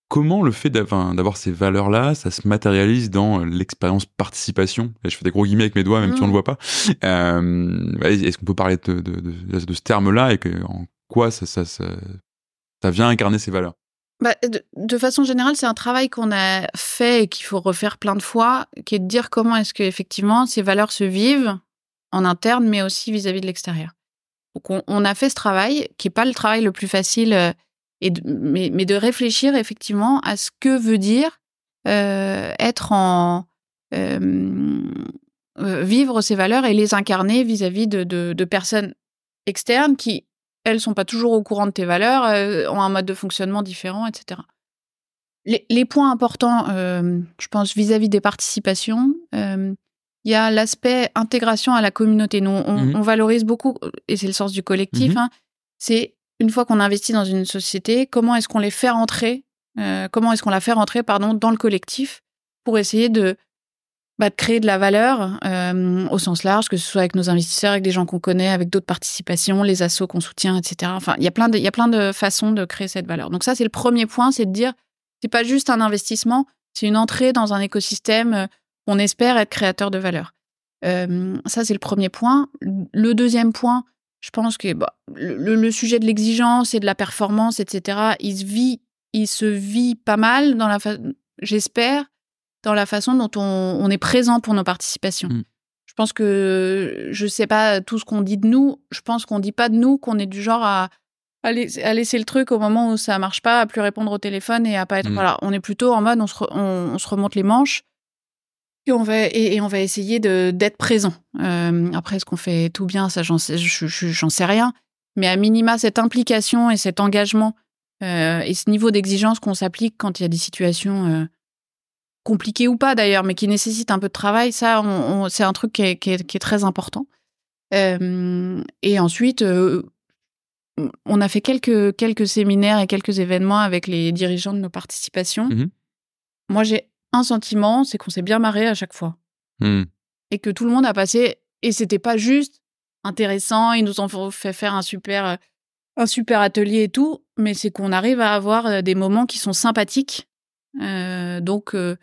Comment le fait d'avoir ces valeurs-là, ça se matérialise dans euh, l'expérience participation? Et Je fais des gros guillemets avec mes doigts, même si on Mm. le voit pas. Euh, Est-ce qu'on peut parler de, de, de, de ce terme-là et que, en quoi ça, ça, ça, ça vient incarner ces valeurs? Bah, de, de façon générale, c'est un travail qu'on a fait et qu'il faut refaire plein de fois, qui est de dire comment est-ce que effectivement ces valeurs se vivent en interne, mais aussi vis-à-vis de l'extérieur. Donc on, on a fait ce travail, qui est pas le travail le plus facile, euh, et de- mais, mais de réfléchir effectivement à ce que veut dire euh, être en euh, euh, vivre ces valeurs et les incarner vis-à-vis de, de, de personnes externes qui elles sont pas toujours au courant de tes valeurs, euh, ont un mode de fonctionnement différent, etc. Les, les points importants, je pense, vis-à-vis des participations, il y a l'aspect intégration à la communauté. Nous, on, Mhm. on valorise beaucoup, et c'est le sens du collectif, Mhm. hein, c'est une fois qu'on investit dans une société, comment est-ce qu'on les fait rentrer, euh, comment est-ce qu'on la fait rentrer, pardon, dans le collectif pour essayer de, bah, de créer de la valeur euh, au sens large, que ce soit avec nos investisseurs, avec des gens qu'on connaît, avec d'autres participations, les assos qu'on soutient, etc. Enfin, il y a plein de, façons de créer cette valeur. Donc ça, c'est le premier point, c'est de dire, c'est pas juste un investissement, c'est une entrée dans un écosystème. euh, On espère être créateur de valeur. Ça, c'est le premier point. Le deuxième point, je pense que bah, le, sujet de l'exigence et de la performance, etc., il se vit, il se vit pas mal dans la, j'espère, dans la façon dont on, on est présent pour nos participations. Mm. Je pense que je sais pas tout ce qu'on dit de nous. Je pense qu'on dit pas de nous qu'on est du genre à, à, lais- à laisser le truc au moment où ça marche pas, à plus répondre au téléphone et à pas être. Mm. Voilà, on est plutôt en mode on se, re- on, on se remonte les manches et on va et, et on va essayer de d'être présent. Euh, après, est-ce qu'on fait tout bien? Ça, j'en sais, je- sais rien. Mais à minima, cette implication et cet engagement euh, et ce niveau d'exigence qu'on s'applique quand il y a des situations euh, compliquées ou pas d'ailleurs, mais qui nécessitent un peu de travail, ça, on, on- c'est un truc qui est, qui est- qui est très important. Et ensuite, on a fait quelques, quelques séminaires et quelques événements avec les dirigeants de nos participations. Mhm. Moi, j'ai un sentiment, c'est qu'on s'est bien marré à chaque fois. Hmm. et que tout le monde a passé et c'était pas juste intéressant, ils nous ont fait faire un super euh, un super atelier et tout, mais c'est qu'on arrive à avoir euh, des moments qui sont sympathiques. Euh, donc euh,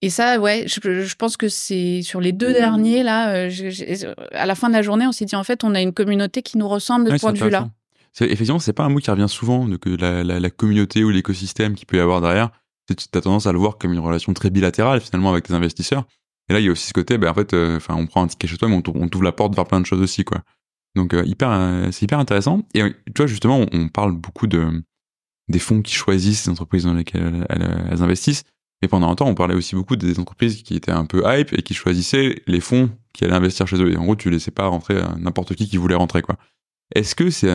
et ça, ouais, je, je pense que c'est sur les deux derniers là. je- je- à la fin de la journée, on s'est dit en fait, on a une communauté qui nous ressemble de Ouais, ce point de vue-là. Effectivement, c'est pas un mot qui revient souvent, de que la, la, la communauté ou l'écosystème qu'il peut y avoir derrière. Tu as tendance à le voir comme une relation très bilatérale finalement avec tes investisseurs. Et là, il y a aussi ce côté, ben, en fait, euh, enfin, on prend un ticket chez toi, mais on t'ouvre la porte vers plein de choses aussi, quoi. Donc, euh, hyper, euh, c'est hyper intéressant. Et tu vois, justement, on, parle beaucoup de des fonds qui choisissent les entreprises dans lesquelles elles, investissent. Mais pendant un temps, on parlait aussi beaucoup des entreprises qui étaient un peu hype et qui choisissaient les fonds qui allaient investir chez eux. Et en gros, tu laissais pas rentrer n'importe qui qui voulait rentrer, quoi. Est-ce que c'est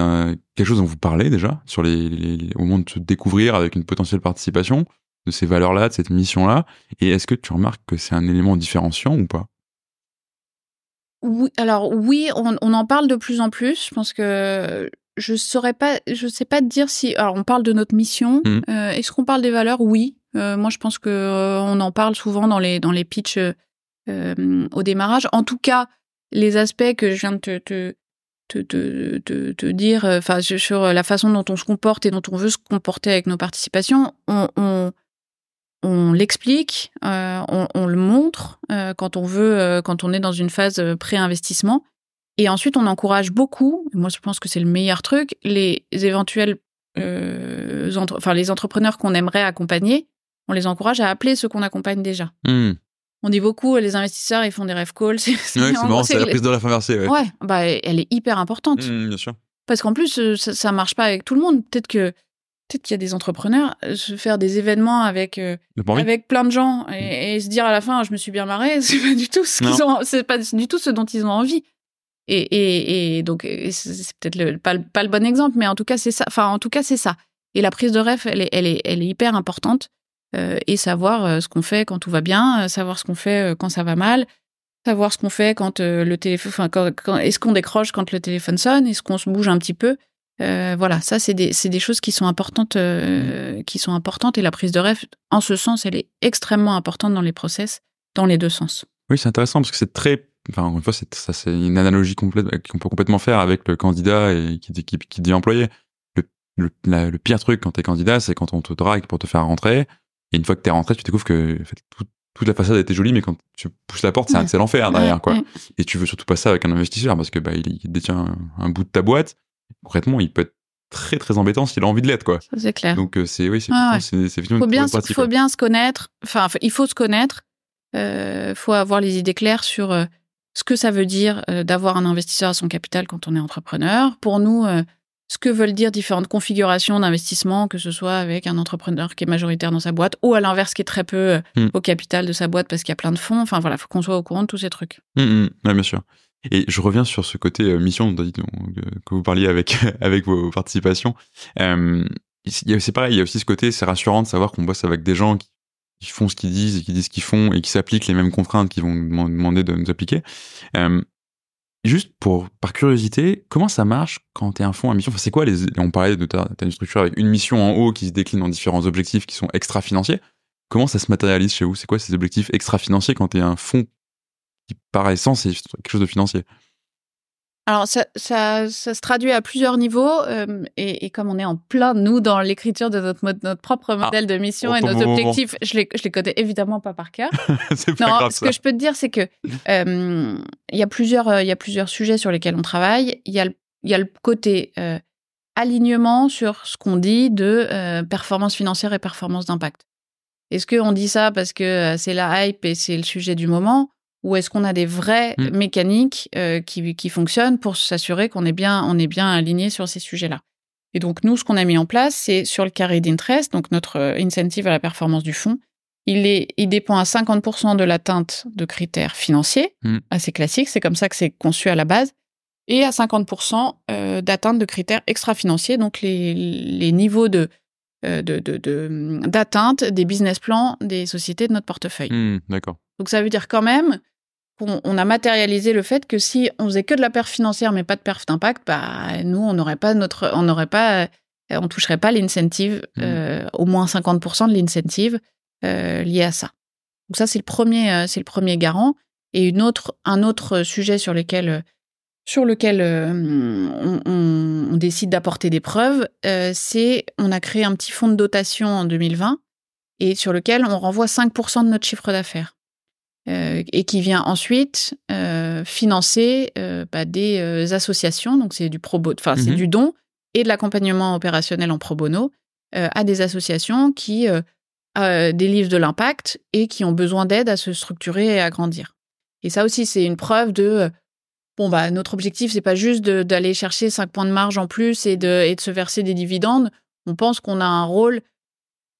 quelque chose dont vous parlez déjà sur les- au moment de se découvrir avec une potentielle participation? De ces valeurs-là, de cette mission-là Et est-ce que tu remarques que c'est un élément différenciant ou pas? Oui, alors oui, on, on en parle de plus en plus. Je pense que je saurais pas, je sais pas te dire si. Alors on parle de notre mission. Mhm. Euh, Est-ce qu'on parle des valeurs? Oui. Euh, moi, je pense que euh, on en parle souvent dans les dans les pitchs au démarrage. En tout cas, les aspects que je viens de te te te, te, te- te dire, enfin sur- sur la façon dont on se comporte et dont on veut se comporter avec nos participations, on, on on l'explique, euh, on, on le montre euh, quand on veut, euh, quand on est dans une phase pré-investissement. Et ensuite, on encourage beaucoup, moi je pense que c'est le meilleur truc, les éventuels, entre- enfin les entrepreneurs qu'on aimerait accompagner, on les encourage à appeler ceux qu'on accompagne déjà. Hmm. On dit beaucoup, les investisseurs, ils font des rêves calls. C'est Ouais, marrant, c'est la prise de ref inversée. Ouais. Ouais, bah, elle est hyper importante. Hmm, bien sûr. Parce qu'en plus, ça, ça marche pas avec tout le monde. Peut-être que peut-être qu'il y a des entrepreneurs euh, se faire des événements avec euh, avec plein de gens et, et se dire à la fin je me suis bien marré, c'est pas du tout ce qu'ils ont, c'est pas du tout ce dont ils ont envie. Et, et, et donc et c'est peut-être pas, le- pas le bon exemple, mais en tout cas c'est ça. Enfin en tout cas c'est ça. Et la prise de ref, elle est, elle est, elle est hyper importante. Euh, et savoir euh, ce qu'on fait quand tout va bien, euh, savoir ce qu'on fait euh, quand ça va mal, savoir ce qu'on fait quand euh, le téléphone, enfin quand, quand- est-ce qu'on décroche quand le téléphone sonne, est-ce qu'on se bouge un petit peu. Euh, voilà, ça c'est des, des choses qui sont importantes, euh, qui sont importantes. Et la prise de ref, en ce sens, elle est extrêmement importante dans les process, dans les deux sens. Oui, c'est intéressant parce que c'est très. Enfin, encore une fois, c'est, ça, c'est une analogie complète qu'on peut complètement faire avec le candidat et qui, qui, qui devient employé. Le, le, la- le pire truc quand t'es candidat, c'est quand on te drague pour te faire rentrer. Et une fois que t'es rentré, tu découvres que en fait, tout- toute la façade était jolie, mais quand tu pousses la porte, c'est, Ouais. l'enfer derrière, quoi. ouais. Et tu veux surtout pas ça avec un investisseur parce que bah, il, il détient un, un bout de ta boîte. Concrètement, il peut être très très embêtant s'il a envie de l'être, quoi. C'est clair. Donc euh, c'est oui, c'est, Ouais, ouais. faut bien, pratique, faut ouais. bien se connaître. Enfin, il faut se connaître. Euh, faut avoir les idées claires sur euh, ce que ça veut dire euh, d'avoir un investisseur à son capital quand on est entrepreneur. Pour nous, ce que veulent dire différentes configurations d'investissement, que ce soit avec un entrepreneur qui est majoritaire dans sa boîte ou à l'inverse qui est très peu Hmm. au capital de sa boîte parce qu'il y a plein de fonds. Enfin voilà, faut qu'on soit au courant de tous ces trucs. Hum, hum, ouais, bien sûr. Et je reviens sur ce côté euh, mission dont- dont- que, vous parliez avec avec vos participations. Euh, c'est pareil, il y a aussi ce côté, c'est rassurant de savoir qu'on bosse avec des gens qui, font ce qu'ils disent et qui disent ce qu'ils font et qui s'appliquent les mêmes contraintes qu'ils vont nous deman- demander de nous appliquer. Euh, juste pour par curiosité, comment ça marche quand tu es un fonds à mission? Enfin, c'est quoi On parlait de ta, structure avec une mission en haut qui se décline en différents objectifs qui sont extra-financiers. Comment ça se matérialise chez vous? C'est quoi ces objectifs extra-financiers quand tu es un fonds qui, par essence, est quelque chose de financier Alors, ça, ça, ça se traduit à plusieurs niveaux. euh, et, et comme on est en plein, nous, dans l'écriture de notre, mode- notre propre modèle de mission et nos objectifs, je les, je les connais évidemment pas par cœur. C'est pas Non, grave ce ça. que je peux te dire, c'est que euh, il y a plusieurs, euh, y a plusieurs sujets sur lesquels on travaille. Il y a le, il y a le côté euh, alignement sur ce qu'on dit de performance financière et performance d'impact. Est-ce qu'on dit ça parce que c'est la hype et c'est le sujet du moment, ou est-ce qu'on a des vraies Mm. mécaniques euh, qui, qui fonctionnent pour s'assurer qu'on est bien, on est bien aligné sur ces sujets-là? Et donc nous, ce qu'on a mis en place, c'est sur le carré d'interest, donc notre euh, incentive à la performance du fonds. Il, est, il dépend à 50% de l'atteinte de critères financiers, Mm. assez classique, c'est comme ça que c'est conçu à la base, et à 50% euh, d'atteinte de critères extra-financiers, donc les, les niveaux de euh, de- de- de- d'atteinte des business plans des sociétés de notre portefeuille. Hmm, D'accord. Donc ça veut dire quand même qu'on on a matérialisé le fait que si on faisait que de la perf financière mais pas de perf d'impact, bah nous on n'aurait pas notre, on n'aurait pas, euh, on toucherait pas l'incentive, Mhm. euh, au moins 50% de l'incentive euh, lié à ça. Donc ça c'est le premier, c'est le premier garant. Et une autre, un autre sujet sur lequel, sur lequel on, on, décide d'apporter des preuves, c'est on a créé un petit fonds de dotation en 2020 et sur lequel on renvoie 5% de notre chiffre d'affaires. Euh, et qui vient ensuite euh, financer euh, bah, des associations, donc c'est du pro enfin c'est mhm. du don et de l'accompagnement opérationnel en pro bono à des associations qui délivrent de l'impact et qui ont besoin d'aide à se structurer et à grandir. Et ça aussi c'est une preuve de bon bah notre objectif c'est pas juste d'aller chercher 5 points de marge en plus et de, et de se verser des dividendes. On pense qu'on a un rôle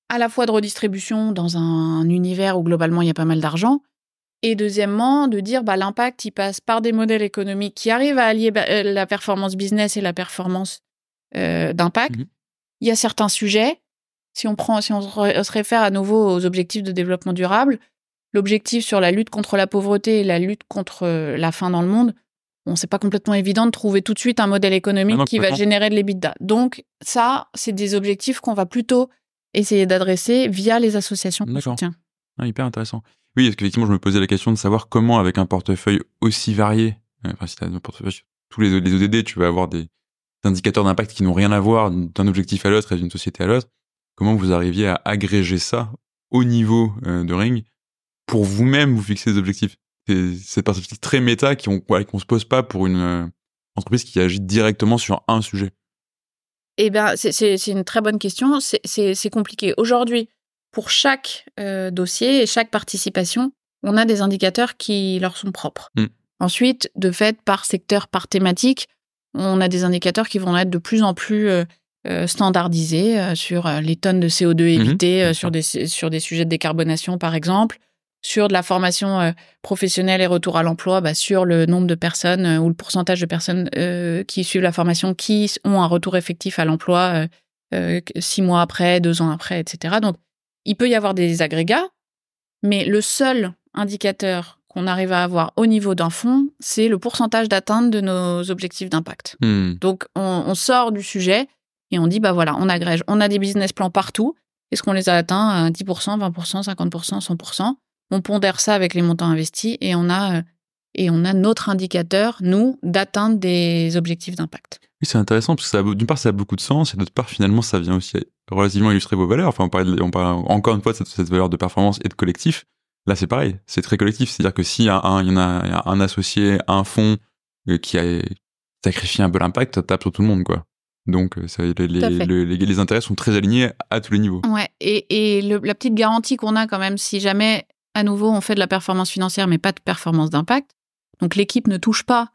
à la fois de redistribution dans un univers où globalement il y a pas mal d'argent, et deuxièmement, de dire bah, l'impact, il passe par des modèles économiques qui arrivent à allier bah, euh, la performance business et la performance euh, d'impact. Mmh il y a certains sujets, si on prend, si on se réfère à nouveau aux objectifs de développement durable, l'objectif sur la lutte contre la pauvreté et la lutte contre euh, la faim dans le monde, bon, c'est pas complètement évident de trouver tout de suite un modèle économique qui va générer de l'EBITDA. Donc ça, c'est des objectifs qu'on va plutôt essayer d'adresser via les associations qu'on soutient. Ah, hyper intéressant. Oui, parce qu'effectivement, je me posais la question de savoir comment, avec un portefeuille aussi varié, euh, enfin, si tu as un portefeuille tous les, les ODD, tu vas avoir des, indicateurs d'impact qui n'ont rien à voir d'un objectif à l'autre et d'une société à l'autre. Comment vous arriviez à agréger ça au niveau euh, de Ring pour vous-même vous fixer des objectifs? Cette perspective très méta qu'on se pose pas pour une euh, entreprise qui agit directement sur un sujet. Eh ben, c'est une très bonne question. C'est compliqué. Aujourd'hui, pour chaque euh, dossier et chaque participation, on a des indicateurs qui leur sont propres. Mm. Ensuite, de fait, par secteur, par thématique, on a des indicateurs qui vont être de plus en plus euh, euh, standardisés sur les tonnes de CO2 mm-hmm. évitées, sur, des, sur des sujets de décarbonation, par exemple, sur de la formation professionnelle et retour à l'emploi, bah, sur le nombre de personnes ou le pourcentage de personnes qui suivent la formation qui ont un retour effectif à l'emploi six mois après, deux ans après, etc. Donc, il peut y avoir des agrégats, mais le seul indicateur qu'on arrive à avoir au niveau d'un fonds, c'est le pourcentage d'atteinte de nos objectifs d'impact. Hmm. Donc, on, sort du sujet et on dit, bah voilà, on agrège. On a des business plans partout. Est-ce qu'on les a atteints à 10%, 20%, 50%, 100% On pondère ça avec les montants investis et on a, et on a notre indicateur, nous, d'atteinte des objectifs d'impact. Oui, c'est intéressant parce que d'une part, ça a beaucoup de sens et d'autre part, finalement, ça vient aussi relativement illustrer vos valeurs. Enfin, on parle, on parle encore une fois de cette, valeur de performance et de collectif. Là, c'est pareil, c'est très collectif. C'est-à-dire que s'il y, a un, il y en a, un associé, un fonds euh, qui a sacrifié un peu l'impact, ça tape sur tout le monde, quoi. Donc, euh, ça, les, les, les, intérêts sont très alignés à tous les niveaux. Ouais, et, et la petite garantie qu'on a quand même, si jamais, à nouveau, on fait de la performance financière, mais pas de performance d'impact, donc l'équipe ne touche pas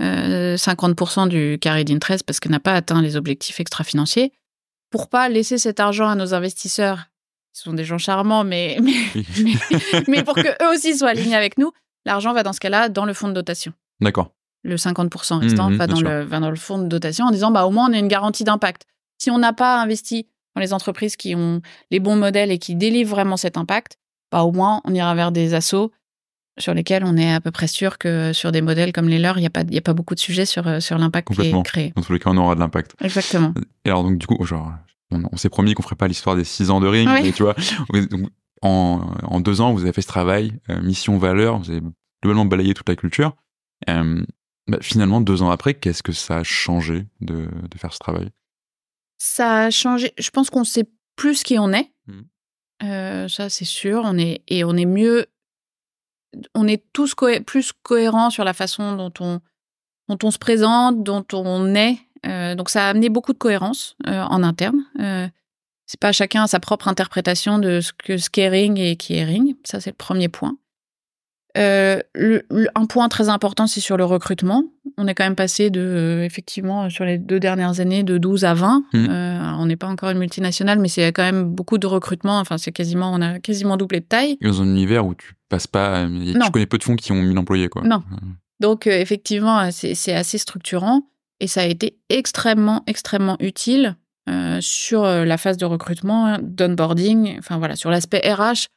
euh, 50% du carré d'interest parce qu'elle n'a pas atteint les objectifs extra-financiers, pour pas laisser cet argent à nos investisseurs, qui sont des gens charmants, mais, mais, pour que eux aussi soient alignés avec nous, l'argent va dans ce cas-là dans le fonds de dotation. D'accord. Le 50% restant mmh, va, dans le, va dans le fonds de dotation en disant bah au moins on a une garantie d'impact. Si on n'a pas investi dans les entreprises qui ont les bons modèles et qui délivrent vraiment cet impact, bah au moins on ira vers des assos sur lesquels on est à peu près sûr que sur des modèles comme les leurs, il n'y a, pas, a pas beaucoup de sujets sur, euh, sur l'impact qui est créé. Dans tous les cas, on aura de l'impact. Exactement. Et alors, donc, du coup, genre, on, s'est promis qu'on ferait pas l'histoire des six ans de ring, mais tu vois, en, en, deux ans, vous avez fait ce travail, euh, mission, valeur, vous avez globalement balayé toute la culture. Euh, bah, finalement, deux ans après, qu'est-ce que ça a changé de, de, faire ce travail? Ça a changé. Je pense qu'on sait plus qui on est. Mmh. Ça, c'est sûr. On est, et on est mieux on est tous plus cohérents sur la façon dont on, dont on se présente, dont on est. Euh, donc ça a amené beaucoup de cohérence euh, en interne. Euh, c'est pas chacun a sa propre interprétation de ce que ce Ring et qui est Ring. Ça c'est le premier point. Euh, un point très important, c'est sur le recrutement. On est quand même passé de, effectivement, sur les deux dernières années, de 12 à 20. Mmh. Euh, on n'est pas encore une multinationale, mais c'est quand même beaucoup de recrutement. Enfin, c'est quasiment, on a quasiment doublé de taille. dans un univers où tu passes pas, tu connais peu de fonds qui ont 1000 employés, quoi. Non. Donc, euh, effectivement, c'est assez structurant et ça a été extrêmement, extrêmement utile sur la phase de recrutement, d'onboarding, enfin voilà, sur l'aspect RH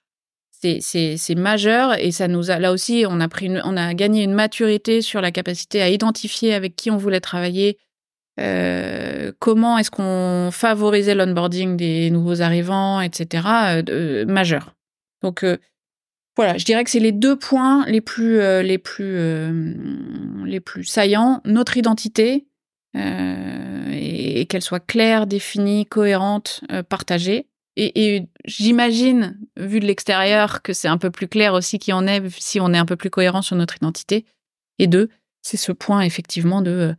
c'est majeur et ça nous a là aussi on a pris on a gagné une maturité sur la capacité à identifier avec qui on voulait travailler euh, comment est-ce qu'on favorisait l'onboarding des nouveaux arrivants etc euh, majeur donc euh, voilà, je dirais que c'est les deux points les plus les plus les plus saillants. Notre identité et, qu'elle soit claire, définie, cohérente, partagée. Et, j'imagine, vu de l'extérieur, que c'est un peu plus clair aussi qui en est si on est un peu plus cohérent sur notre identité. Et deux, c'est ce point effectivement de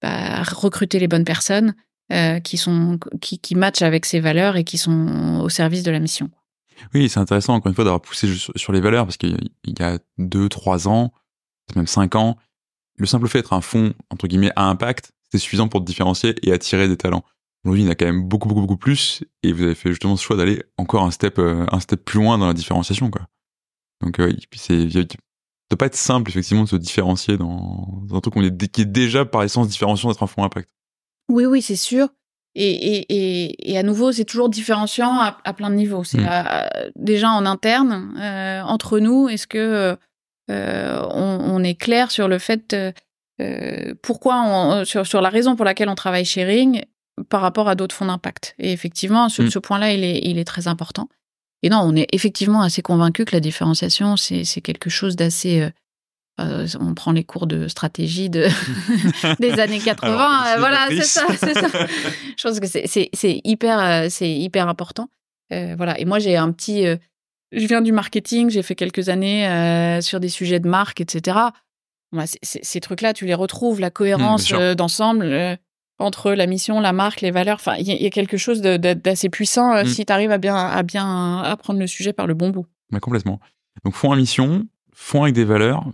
bah, recruter les bonnes personnes euh, qui sont qui matchent avec ces valeurs et qui sont au service de la mission. Oui, c'est intéressant encore une fois d'avoir poussé sur les valeurs parce qu'il y a deux, trois ans, même cinq ans, le simple fait d'être un fonds entre guillemets à impact, c'est suffisant pour te différencier et attirer des talents. Aujourd'hui, il y en a quand même beaucoup, beaucoup, beaucoup plus, et vous avez fait justement ce choix d'aller encore un step, euh, un step plus loin dans la différenciation, quoi. Donc, euh, c'est, doit pas être simple, effectivement, de se différencier dans, dans un truc qui est déjà par essence différenciant d'être un fonds impact. Oui, oui, c'est sûr. Et, et, et, et, à nouveau, c'est toujours différenciant à, à, plein de niveaux. C'est hmm. déjà en interne, euh, entre nous, est-ce que euh, on, on, est clair sur le fait euh, pourquoi, on, sur, sur la raison pour laquelle on travaille chez Ring par rapport à d'autres fonds d'impact. Et effectivement, ce, hmm. ce point-là, il est, il est très important. Et non, on est effectivement assez convaincu que la différenciation, c'est quelque chose d'assez euh, on prend les cours de stratégie de des années 80. Euh, voilà, c'est ça, c'est ça. Je pense que c'est hyper, euh, c'est hyper important. voilà. Et moi, j'ai un petit. je viens du marketing. J'ai fait quelques années sur des sujets de marque, etc. ces trucs-là, tu les retrouves, la cohérence d'ensemble entre la mission, la marque, les valeurs. Enfin, il y, a quelque chose d'assez puissant mm. si tu arrives à bien, à bien apprendre le sujet par le bon bout. complètement. Donc, fond à mission, fond avec des valeurs,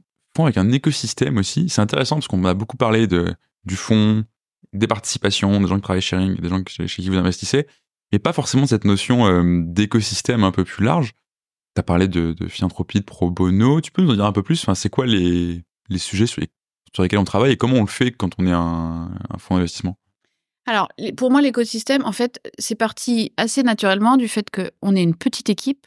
avec un écosystème aussi. C'est intéressant parce qu'on a beaucoup parlé de, du fond, des participations, des gens qui travaillent chez Ring, des gens chez, qui vous investissez, et pas forcément cette notion euh, d'écosystème un peu plus large. Tu as parlé de, de, philanthropie, de pro bono. Tu peux nous en dire un peu plus? Enfin, C'est quoi les, les sujets sur, sur, lesquels on travaille et comment on le fait quand on est un, un fonds d'investissement alors, pour moi, l'écosystème, en fait, c'est parti assez naturellement du fait qu'on est une petite équipe,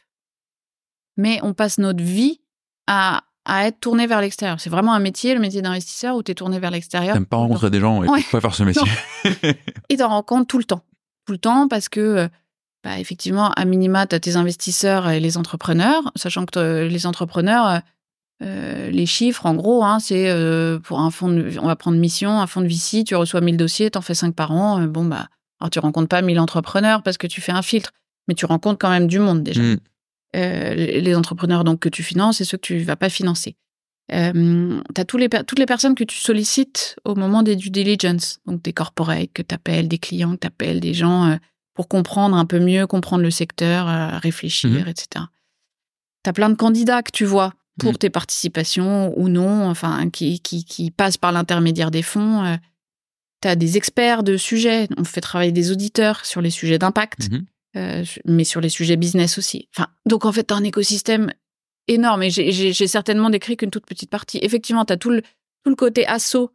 mais on passe notre vie à à être tourné vers l'extérieur. C'est vraiment un métier, le métier d'investisseur, où tu es tourné vers l'extérieur. T'aimes pas rencontrer des gens et ouais. pas faire ce métier. et t'en rencontres tout le temps. Tout le temps parce que, euh, bah, effectivement, à minima, tu as tes investisseurs et les entrepreneurs, sachant que euh, les entrepreneurs, euh, les chiffres, en gros, hein, c'est pour un fonds, de, on va prendre mission, un fonds de VC, tu reçois 1000 dossiers, t'en fais 5 par an. bon, bah, alors tu rencontres pas 1000 entrepreneurs parce que tu fais un filtre, mais tu rencontres quand même du monde déjà. Mm. Euh, les entrepreneurs donc que tu finances et ceux que tu vas pas financer. Euh, tu as tous les, toutes les personnes que tu sollicites au moment des due diligence, donc des corporates que tu appelles, des clients que tu appelles, des gens euh, pour comprendre un peu mieux, comprendre le secteur, réfléchir, mmh etc. Tu as plein de candidats que tu vois pour mmh. tes participations ou non, enfin, qui, qui, qui passent par l'intermédiaire des fonds. tu as des experts de sujets, on fait travailler des auditeurs sur les sujets d'impact. Mmh euh, mais sur les sujets business aussi. Enfin, donc en fait, tu as un écosystème énorme et j'ai certainement décrit qu'une toute petite partie. Effectivement, tu as tout le, tout le côté assaut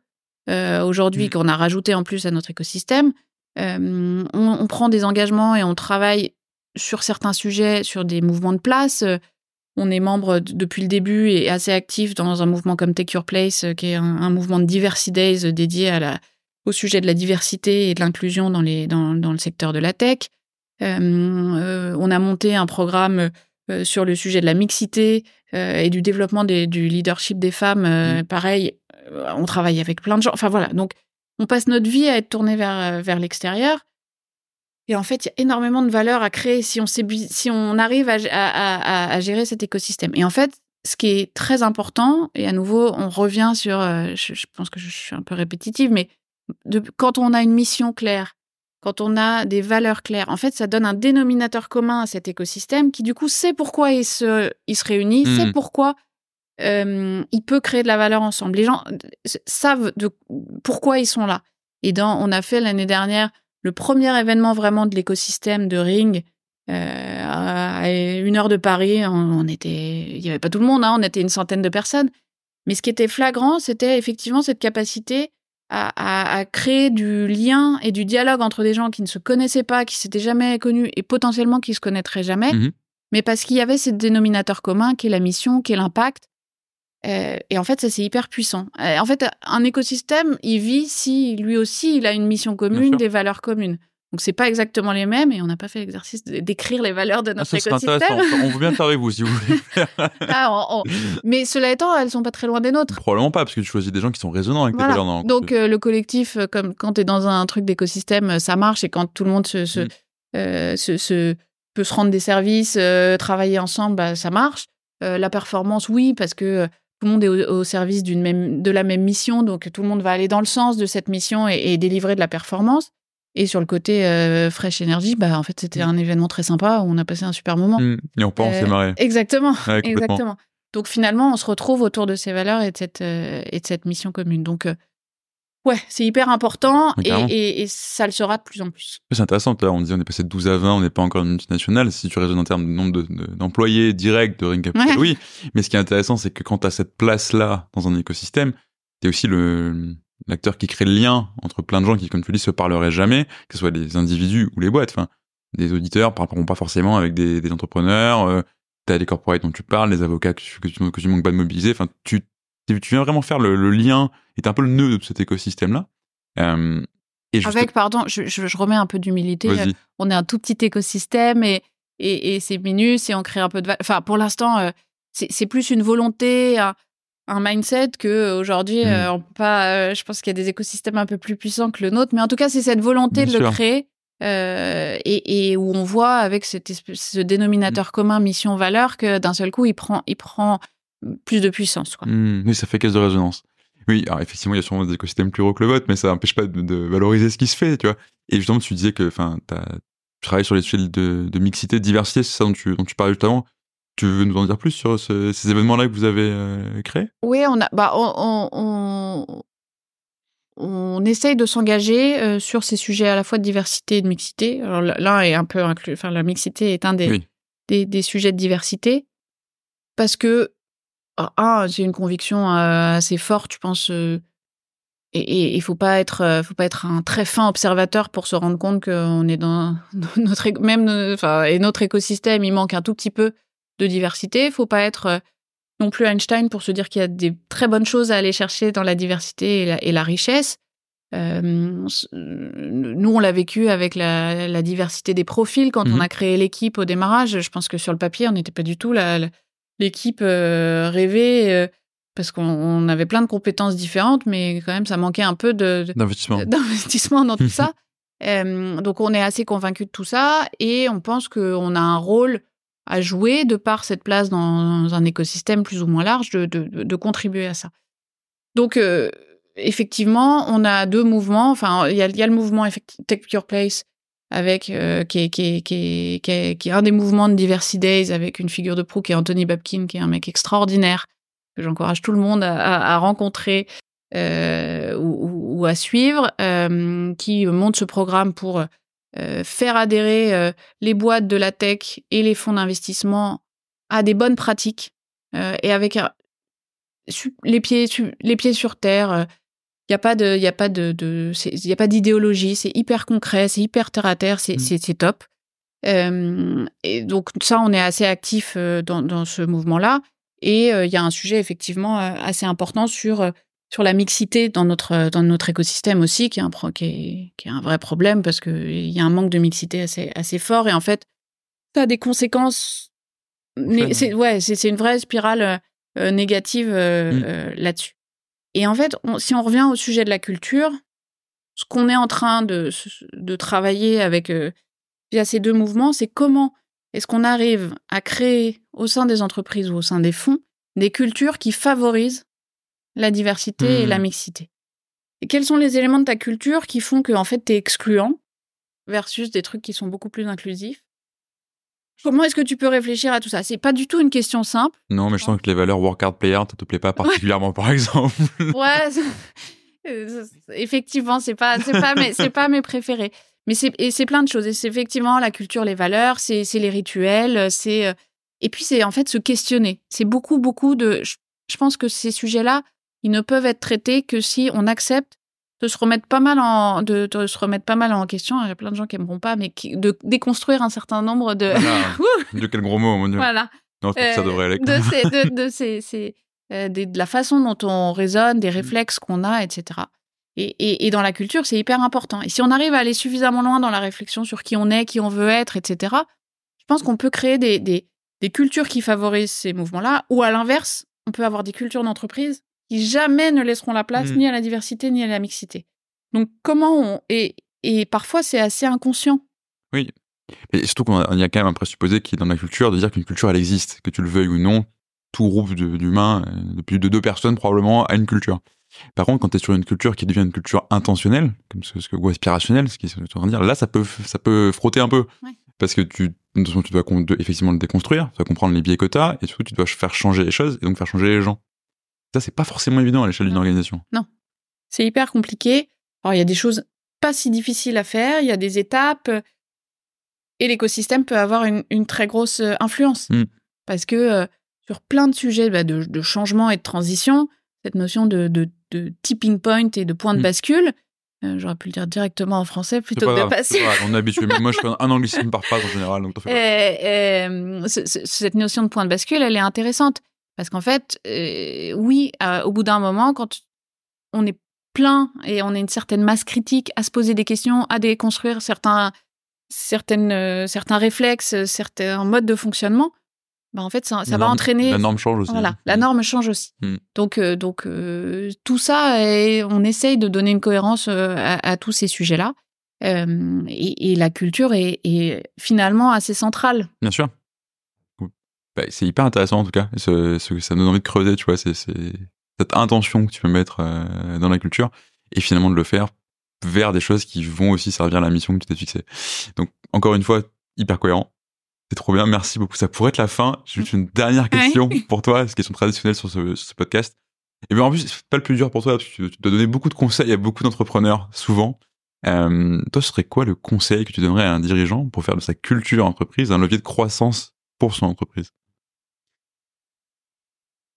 euh, aujourd'hui mmh. qu'on a rajouté en plus à notre écosystème. Euh, on, on, prend des engagements et on travaille sur certains sujets, sur des mouvements de place. On est membre depuis le début et assez actif dans un mouvement comme Take Your Place, qui est un, un mouvement de Diversity Days dédié à la, au sujet de la diversité et de l'inclusion dans, les, dans, dans le secteur de la tech. Euh, euh, on a monté un programme euh, sur le sujet de la mixité et du développement du leadership des femmes. Mmh. Pareil, on travaille avec plein de gens. Enfin voilà, donc on passe notre vie à être tourné vers, vers l'extérieur. Et en fait, il y a énormément de valeur à créer si on, si on arrive à, à, gérer cet écosystème. Et en fait, ce qui est très important, et à nouveau, on revient sur, je, pense que je suis un peu répétitive, mais de, quand on a une mission claire, quand on a des valeurs claires. En fait, ça donne un dénominateur commun à cet écosystème qui, du coup, sait pourquoi il se, il se réunit, sait mmh. pourquoi euh, il peut créer de la valeur ensemble. Les gens savent de pourquoi ils sont là. Et dans, on a fait l'année dernière le premier événement vraiment de l'écosystème de Ring. Euh, à une heure de Paris, on, était, il n'y avait pas tout le monde, hein, on était une centaine de personnes. Mais ce qui était flagrant, c'était effectivement cette capacité à, créer du lien et du dialogue entre des gens qui ne se connaissaient pas, qui s'étaient jamais connus et potentiellement qui se connaîtraient jamais, mmh mais parce qu'il y avait ce dénominateur commun qui est la mission, qui est l'impact. Euh, et en fait, ça c'est hyper puissant. Euh, en fait, un écosystème, il vit si lui aussi il a une mission commune, des valeurs communes. Donc c'est pas exactement les mêmes et on n'a pas fait l'exercice d'écrire les valeurs de Ah, notre ça serait écosystème. intéressant. On veut bien faire avec vous si vous voulez. Ah, on- on- Mais cela étant, elles sont pas très loin des nôtres. Probablement pas, parce que tu choisis des gens qui sont résonnants avec Voilà. tes valeurs. dans- Donc euh, le collectif, comme quand tu es dans un truc d'écosystème, ça marche et quand tout le monde se, se, Mm. se- se- peut se rendre des services, travailler ensemble, bah, ça marche. La performance, oui, parce que tout le monde est au, au service d'une même, de la même mission, donc tout le monde va aller dans le sens de cette mission et, et délivrer de la performance. Et sur le côté euh, Fresh Energy, bah, en fait, c'était Mm. un événement très sympa où on a passé un super moment. Hmm. Et on part, on Euh, s'est marré. Exactement. Ouais. Exactement. Donc finalement, on se retrouve autour de ces valeurs et de cette, euh, et de cette mission commune. Donc, euh, ouais, c'est hyper important et, carrément. et- et ça le sera de plus en plus. C'est intéressant, là, on disait on est passé de 12 à 20, on n'est pas encore une multinationale. Si tu raisonnes en termes de nombre de- de- d'employés directs de Ring Capital, Ouais. oui. Mais ce qui est intéressant, c'est que quand tu as cette place-là dans un écosystème, tu es aussi le l'acteur qui crée le lien entre plein de gens qui, comme tu dis, se parleraient jamais, que ce soit les individus ou les boîtes. Enfin, des auditeurs parleront pas forcément avec des, des entrepreneurs, euh, tu as les corporates dont tu parles, les avocats que, tu- que, tu, que tu manques pas de mobiliser. Enfin, tu, tu viens vraiment faire le, le lien, et t'es un peu le nœud de cet écosystème-là. Euh, et juste- Avec, pardon, je, je- je remets un peu d'humilité. On est un tout petit écosystème et, et, et c'est minus et on crée un peu de... Enfin, pour l'instant, euh, c'est plus une volonté, un, un mindset que aujourd'hui, euh, on peut pas... euh, je pense qu'il y a des écosystèmes un peu plus puissants que le nôtre, mais en tout cas, c'est cette volonté Bien de le créer euh, et, et où on voit avec ce dénominateur commun mission-valeur que d'un seul coup, il prend, il prend plus de puissance. Quoi. Hmm, oui, ça fait caisse de résonance. Oui, alors effectivement, il y a sûrement des écosystèmes plus gros que le vôtre, mais ça n'empêche pas de, de valoriser ce qui se fait, tu vois. Et justement, tu disais que, enfin, tu travailles sur les sujets de, de mixité, de diversité, c'est ça dont tu, dont tu parlais juste avant. Tu veux nous en dire plus sur ce- ces événements-là que vous avez euh, créés? Oui, on a, bah, on, on, on, on essaye de s'engager euh, sur ces sujets à la fois de diversité et de mixité. Alors l'un est un peu inclus, enfin la mixité est un des, Oui. des, des sujets de diversité parce que un, j'ai une conviction euh, assez forte, je pense. euh, et il faut pas être, euh, faut pas être un très fin observateur pour se rendre compte qu'on est dans, notre, même, enfin, et notre écosystème, il manque un tout petit peu de diversité. Faut pas être non plus Einstein pour se dire qu'il y a des très bonnes choses à aller chercher dans la diversité et la, et la richesse. Euh, nous, on l'a vécu avec la, la diversité des profils quand on Mhm. a créé l'équipe au démarrage. Je pense que sur le papier, on n'était pas du tout la- l'équipe euh, rêvée euh, parce qu'on on avait plein de compétences différentes, mais quand même, ça manquait un peu de, d'investissement d'investissement dans tout ça. Euh, donc on est assez convaincu de tout ça et on pense qu'on a un rôle à jouer de par cette place dans un écosystème plus ou moins large de, de, contribuer à ça. Donc euh, effectivement, on a deux mouvements. Enfin, il y y a le mouvement Take Your Place avec euh, qui, est, qui, est, qui, est, qui, est, un des mouvements de Diversity Days avec une figure de proue qui est Anthony Babkin, qui est un mec extraordinaire que j'encourage tout le monde à, rencontrer euh, ou, à suivre, euh, qui monte ce programme pour faire adhérer les boîtes de la tech et les fonds d'investissement à des bonnes pratiques et avec les, pieds, les pieds sur terre. Il n'y a pas de, il y a pas de, de il y a pas d'idéologie. C'est hyper concret, c'est hyper terre à terre, c'est, mmh. c'est, top. Euh, et donc ça, on est assez actif euh, dans, dans ce mouvement-là. Et il y a un sujet effectivement euh, assez important sur euh, sur la mixité dans notre dans notre écosystème aussi, qui est un qui est, qui est un vrai problème parce que il y a un manque de mixité assez assez fort et en fait ça a des conséquences. Né- c'est ouais, c'est, c'est une vraie spirale euh, négative mmh. là-dessus. Et en fait, on, si on revient au sujet de la culture, ce qu'on est en train de de travailler avec euh, via ces deux mouvements, c'est comment est-ce qu'on arrive à créer au sein des entreprises ou au sein des fonds des cultures qui favorisent la diversité mmh. et la mixité Et quels sont les éléments de ta culture qui font que en fait tu es excluant versus des trucs qui sont beaucoup plus inclusifs? Comment est-ce que tu peux réfléchir à tout ça? C'est pas du tout une question simple. Non, mais je sens que les valeurs work hard, play hard, ça te plaît pas particulièrement, ouais. par exemple. ouais, effectivement, c'est pas, c'est pas, mes, c'est pas mes préférés. Mais c'est, et c'est plein de choses. Et c'est effectivement la culture, les valeurs, c'est, c'est les rituels, c'est, et puis c'est en fait se questionner. C'est beaucoup, beaucoup de. Je, je pense que ces sujets-là, ils ne peuvent être traités que si on accepte de se remettre pas mal en, de, de se remettre pas mal en question. Il y a plein de gens qui aimeront pas, mais qui, de déconstruire un certain nombre de. Voilà. de quel gros mot, mon dieu. Voilà. Non, je pense euh, ça devrait aller. De, ces, de, de, ces, ces, euh, de, de la façon dont on raisonne, des réflexes qu'on a, etc. Et, et, dans la culture, c'est hyper important. Et si on arrive à aller suffisamment loin dans la réflexion sur qui on est, qui on veut être, etc., je pense qu'on peut créer des, des, des cultures qui favorisent ces mouvements-là, ou à l'inverse, on peut avoir des cultures d'entreprise qui jamais ne laisseront la place Mm. ni à la diversité ni à la mixité. Donc comment on et, et parfois c'est assez inconscient. Et surtout qu'il y a quand même un présupposé qui est dans la culture de dire qu'une culture elle existe, que tu le veuilles ou non, tout groupe de- d'humains, euh, de plus de deux personnes probablement, a une culture. Par contre, quand tu es sur une culture qui devient une culture intentionnelle, comme ce, ce que, ou aspirationnelle, ce qui est en train de dire, là ça peut, ça peut frotter un peu. Ouais. Parce que tu, attention, tu dois con- de- effectivement le déconstruire, tu dois comprendre les biais que tu as, et surtout tu dois faire changer les choses et donc faire changer les gens. Ça, c'est pas forcément évident à l'échelle d'une Non. organisation. C'est hyper compliqué. Alors il y a des choses pas si difficiles à faire, il y a des étapes euh, et l'écosystème peut avoir une, une très grosse euh, influence Mm. parce que euh, sur plein de sujets bah, de, de changement et de transition, cette notion de, de, de tipping point et de point de Mm. bascule, euh, j'aurais pu le dire directement en français plutôt que de passer. pas on est habitué. Mais moi, je fais un anglicisme par phrase en général, donc. Euh, euh, ce- ce- cette notion de point de bascule, elle est intéressante. Parce qu'en fait, euh, oui, euh, au bout d'un moment, quand on est plein et on a une certaine masse critique à se poser des questions, à déconstruire certains, certaines, euh, certains réflexes, certains modes de fonctionnement, bah en fait, ça, va norme- entraîner. La norme change aussi. Voilà, la norme change aussi. Mm. Donc, euh, donc tout ça, et on essaye de donner une cohérence à, à tous ces sujets-là. Et, et la culture est, est finalement assez centrale. Bien sûr. Bah, c'est hyper intéressant en tout cas. Ce, ce- ça me donne envie de creuser, tu vois, c'est cette intention que tu peux mettre euh, dans la culture et finalement de le faire vers des choses qui vont aussi servir à la mission que tu t'es fixée. Donc, encore une fois, hyper cohérent. C'est trop bien, merci beaucoup. Ça pourrait être la fin. J'ai juste une dernière question pour toi, c'est une question traditionnelle sur ce, sur ce podcast. Et bien en plus, c'est pas le plus dur pour toi, parce que tu, tu dois donner beaucoup de conseils à beaucoup d'entrepreneurs, souvent. Euh, toi, ce serait quoi le conseil que tu donnerais à un dirigeant pour faire de sa culture entreprise un levier de croissance pour son entreprise?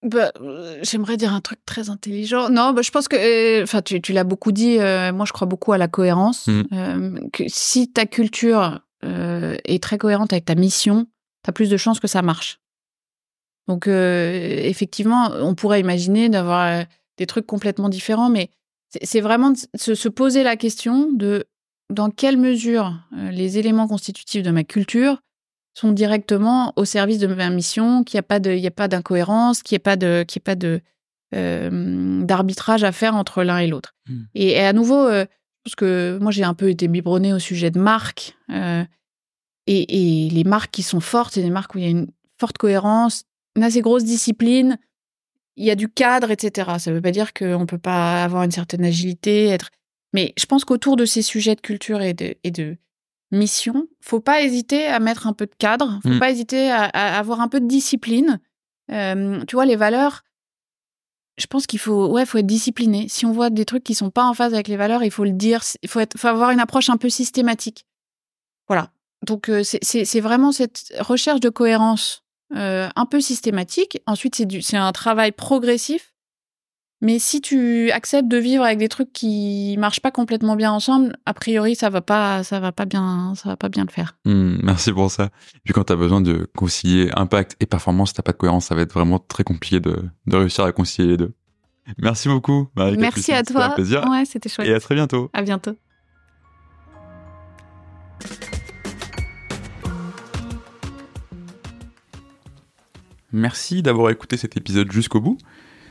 Bah, euh, j'aimerais dire un truc très intelligent. Non, bah, je pense que, euh, enfin, tu, tu l'as beaucoup dit. euh, moi, je crois beaucoup à la cohérence. Mm. Euh, que si ta culture est très cohérente avec ta mission, t'as plus de chances que ça marche. Donc, effectivement, on pourrait imaginer d'avoir des trucs complètement différents, mais c'est vraiment de se, se poser la question de dans quelle mesure les éléments constitutifs de ma culture sont directement au service de ma mission, qu'il n'y a pas de, il y a pas d'incohérence, qu'il n'y ait pas de, qu'il y ait pas de euh, d'arbitrage à faire entre l'un et l'autre. Mm. Et, et à nouveau, euh, je pense que moi j'ai un peu été biberonnée au sujet de marques euh, et, et les marques qui sont fortes, c'est des marques où il y a une forte cohérence, une assez grosse discipline, il y a du cadre, etc. Ça ne veut pas dire qu'on ne peut pas avoir une certaine agilité, être. Mais je pense qu'autour de ces sujets de culture et de, et de mission, faut pas hésiter à mettre un peu de cadre, faut Mm. pas hésiter à, à avoir un peu de discipline. Euh, tu vois, les valeurs, je pense qu'il faut, ouais, faut être discipliné. Si on voit des trucs qui sont pas en phase avec les valeurs, il faut le dire. Il faut, être, faut avoir une approche un peu systématique. Voilà. Donc euh, c'est- vraiment cette recherche de cohérence euh, un peu systématique. Ensuite, c'est un travail progressif. Mais si tu acceptes de vivre avec des trucs qui marchent pas complètement bien ensemble, a priori, ça va pas, ça va pas bien, ça va pas bien le faire. Hmm, Merci pour ça. Et puis quand tu as besoin de concilier impact et performance, t'as pas de cohérence, ça va être vraiment très compliqué de, de réussir à concilier les deux. Merci beaucoup, Marie. Merci à toi. C'était un plaisir. Ouais, c'était chouette. Et à très bientôt. À bientôt. Merci d'avoir écouté cet épisode jusqu'au bout.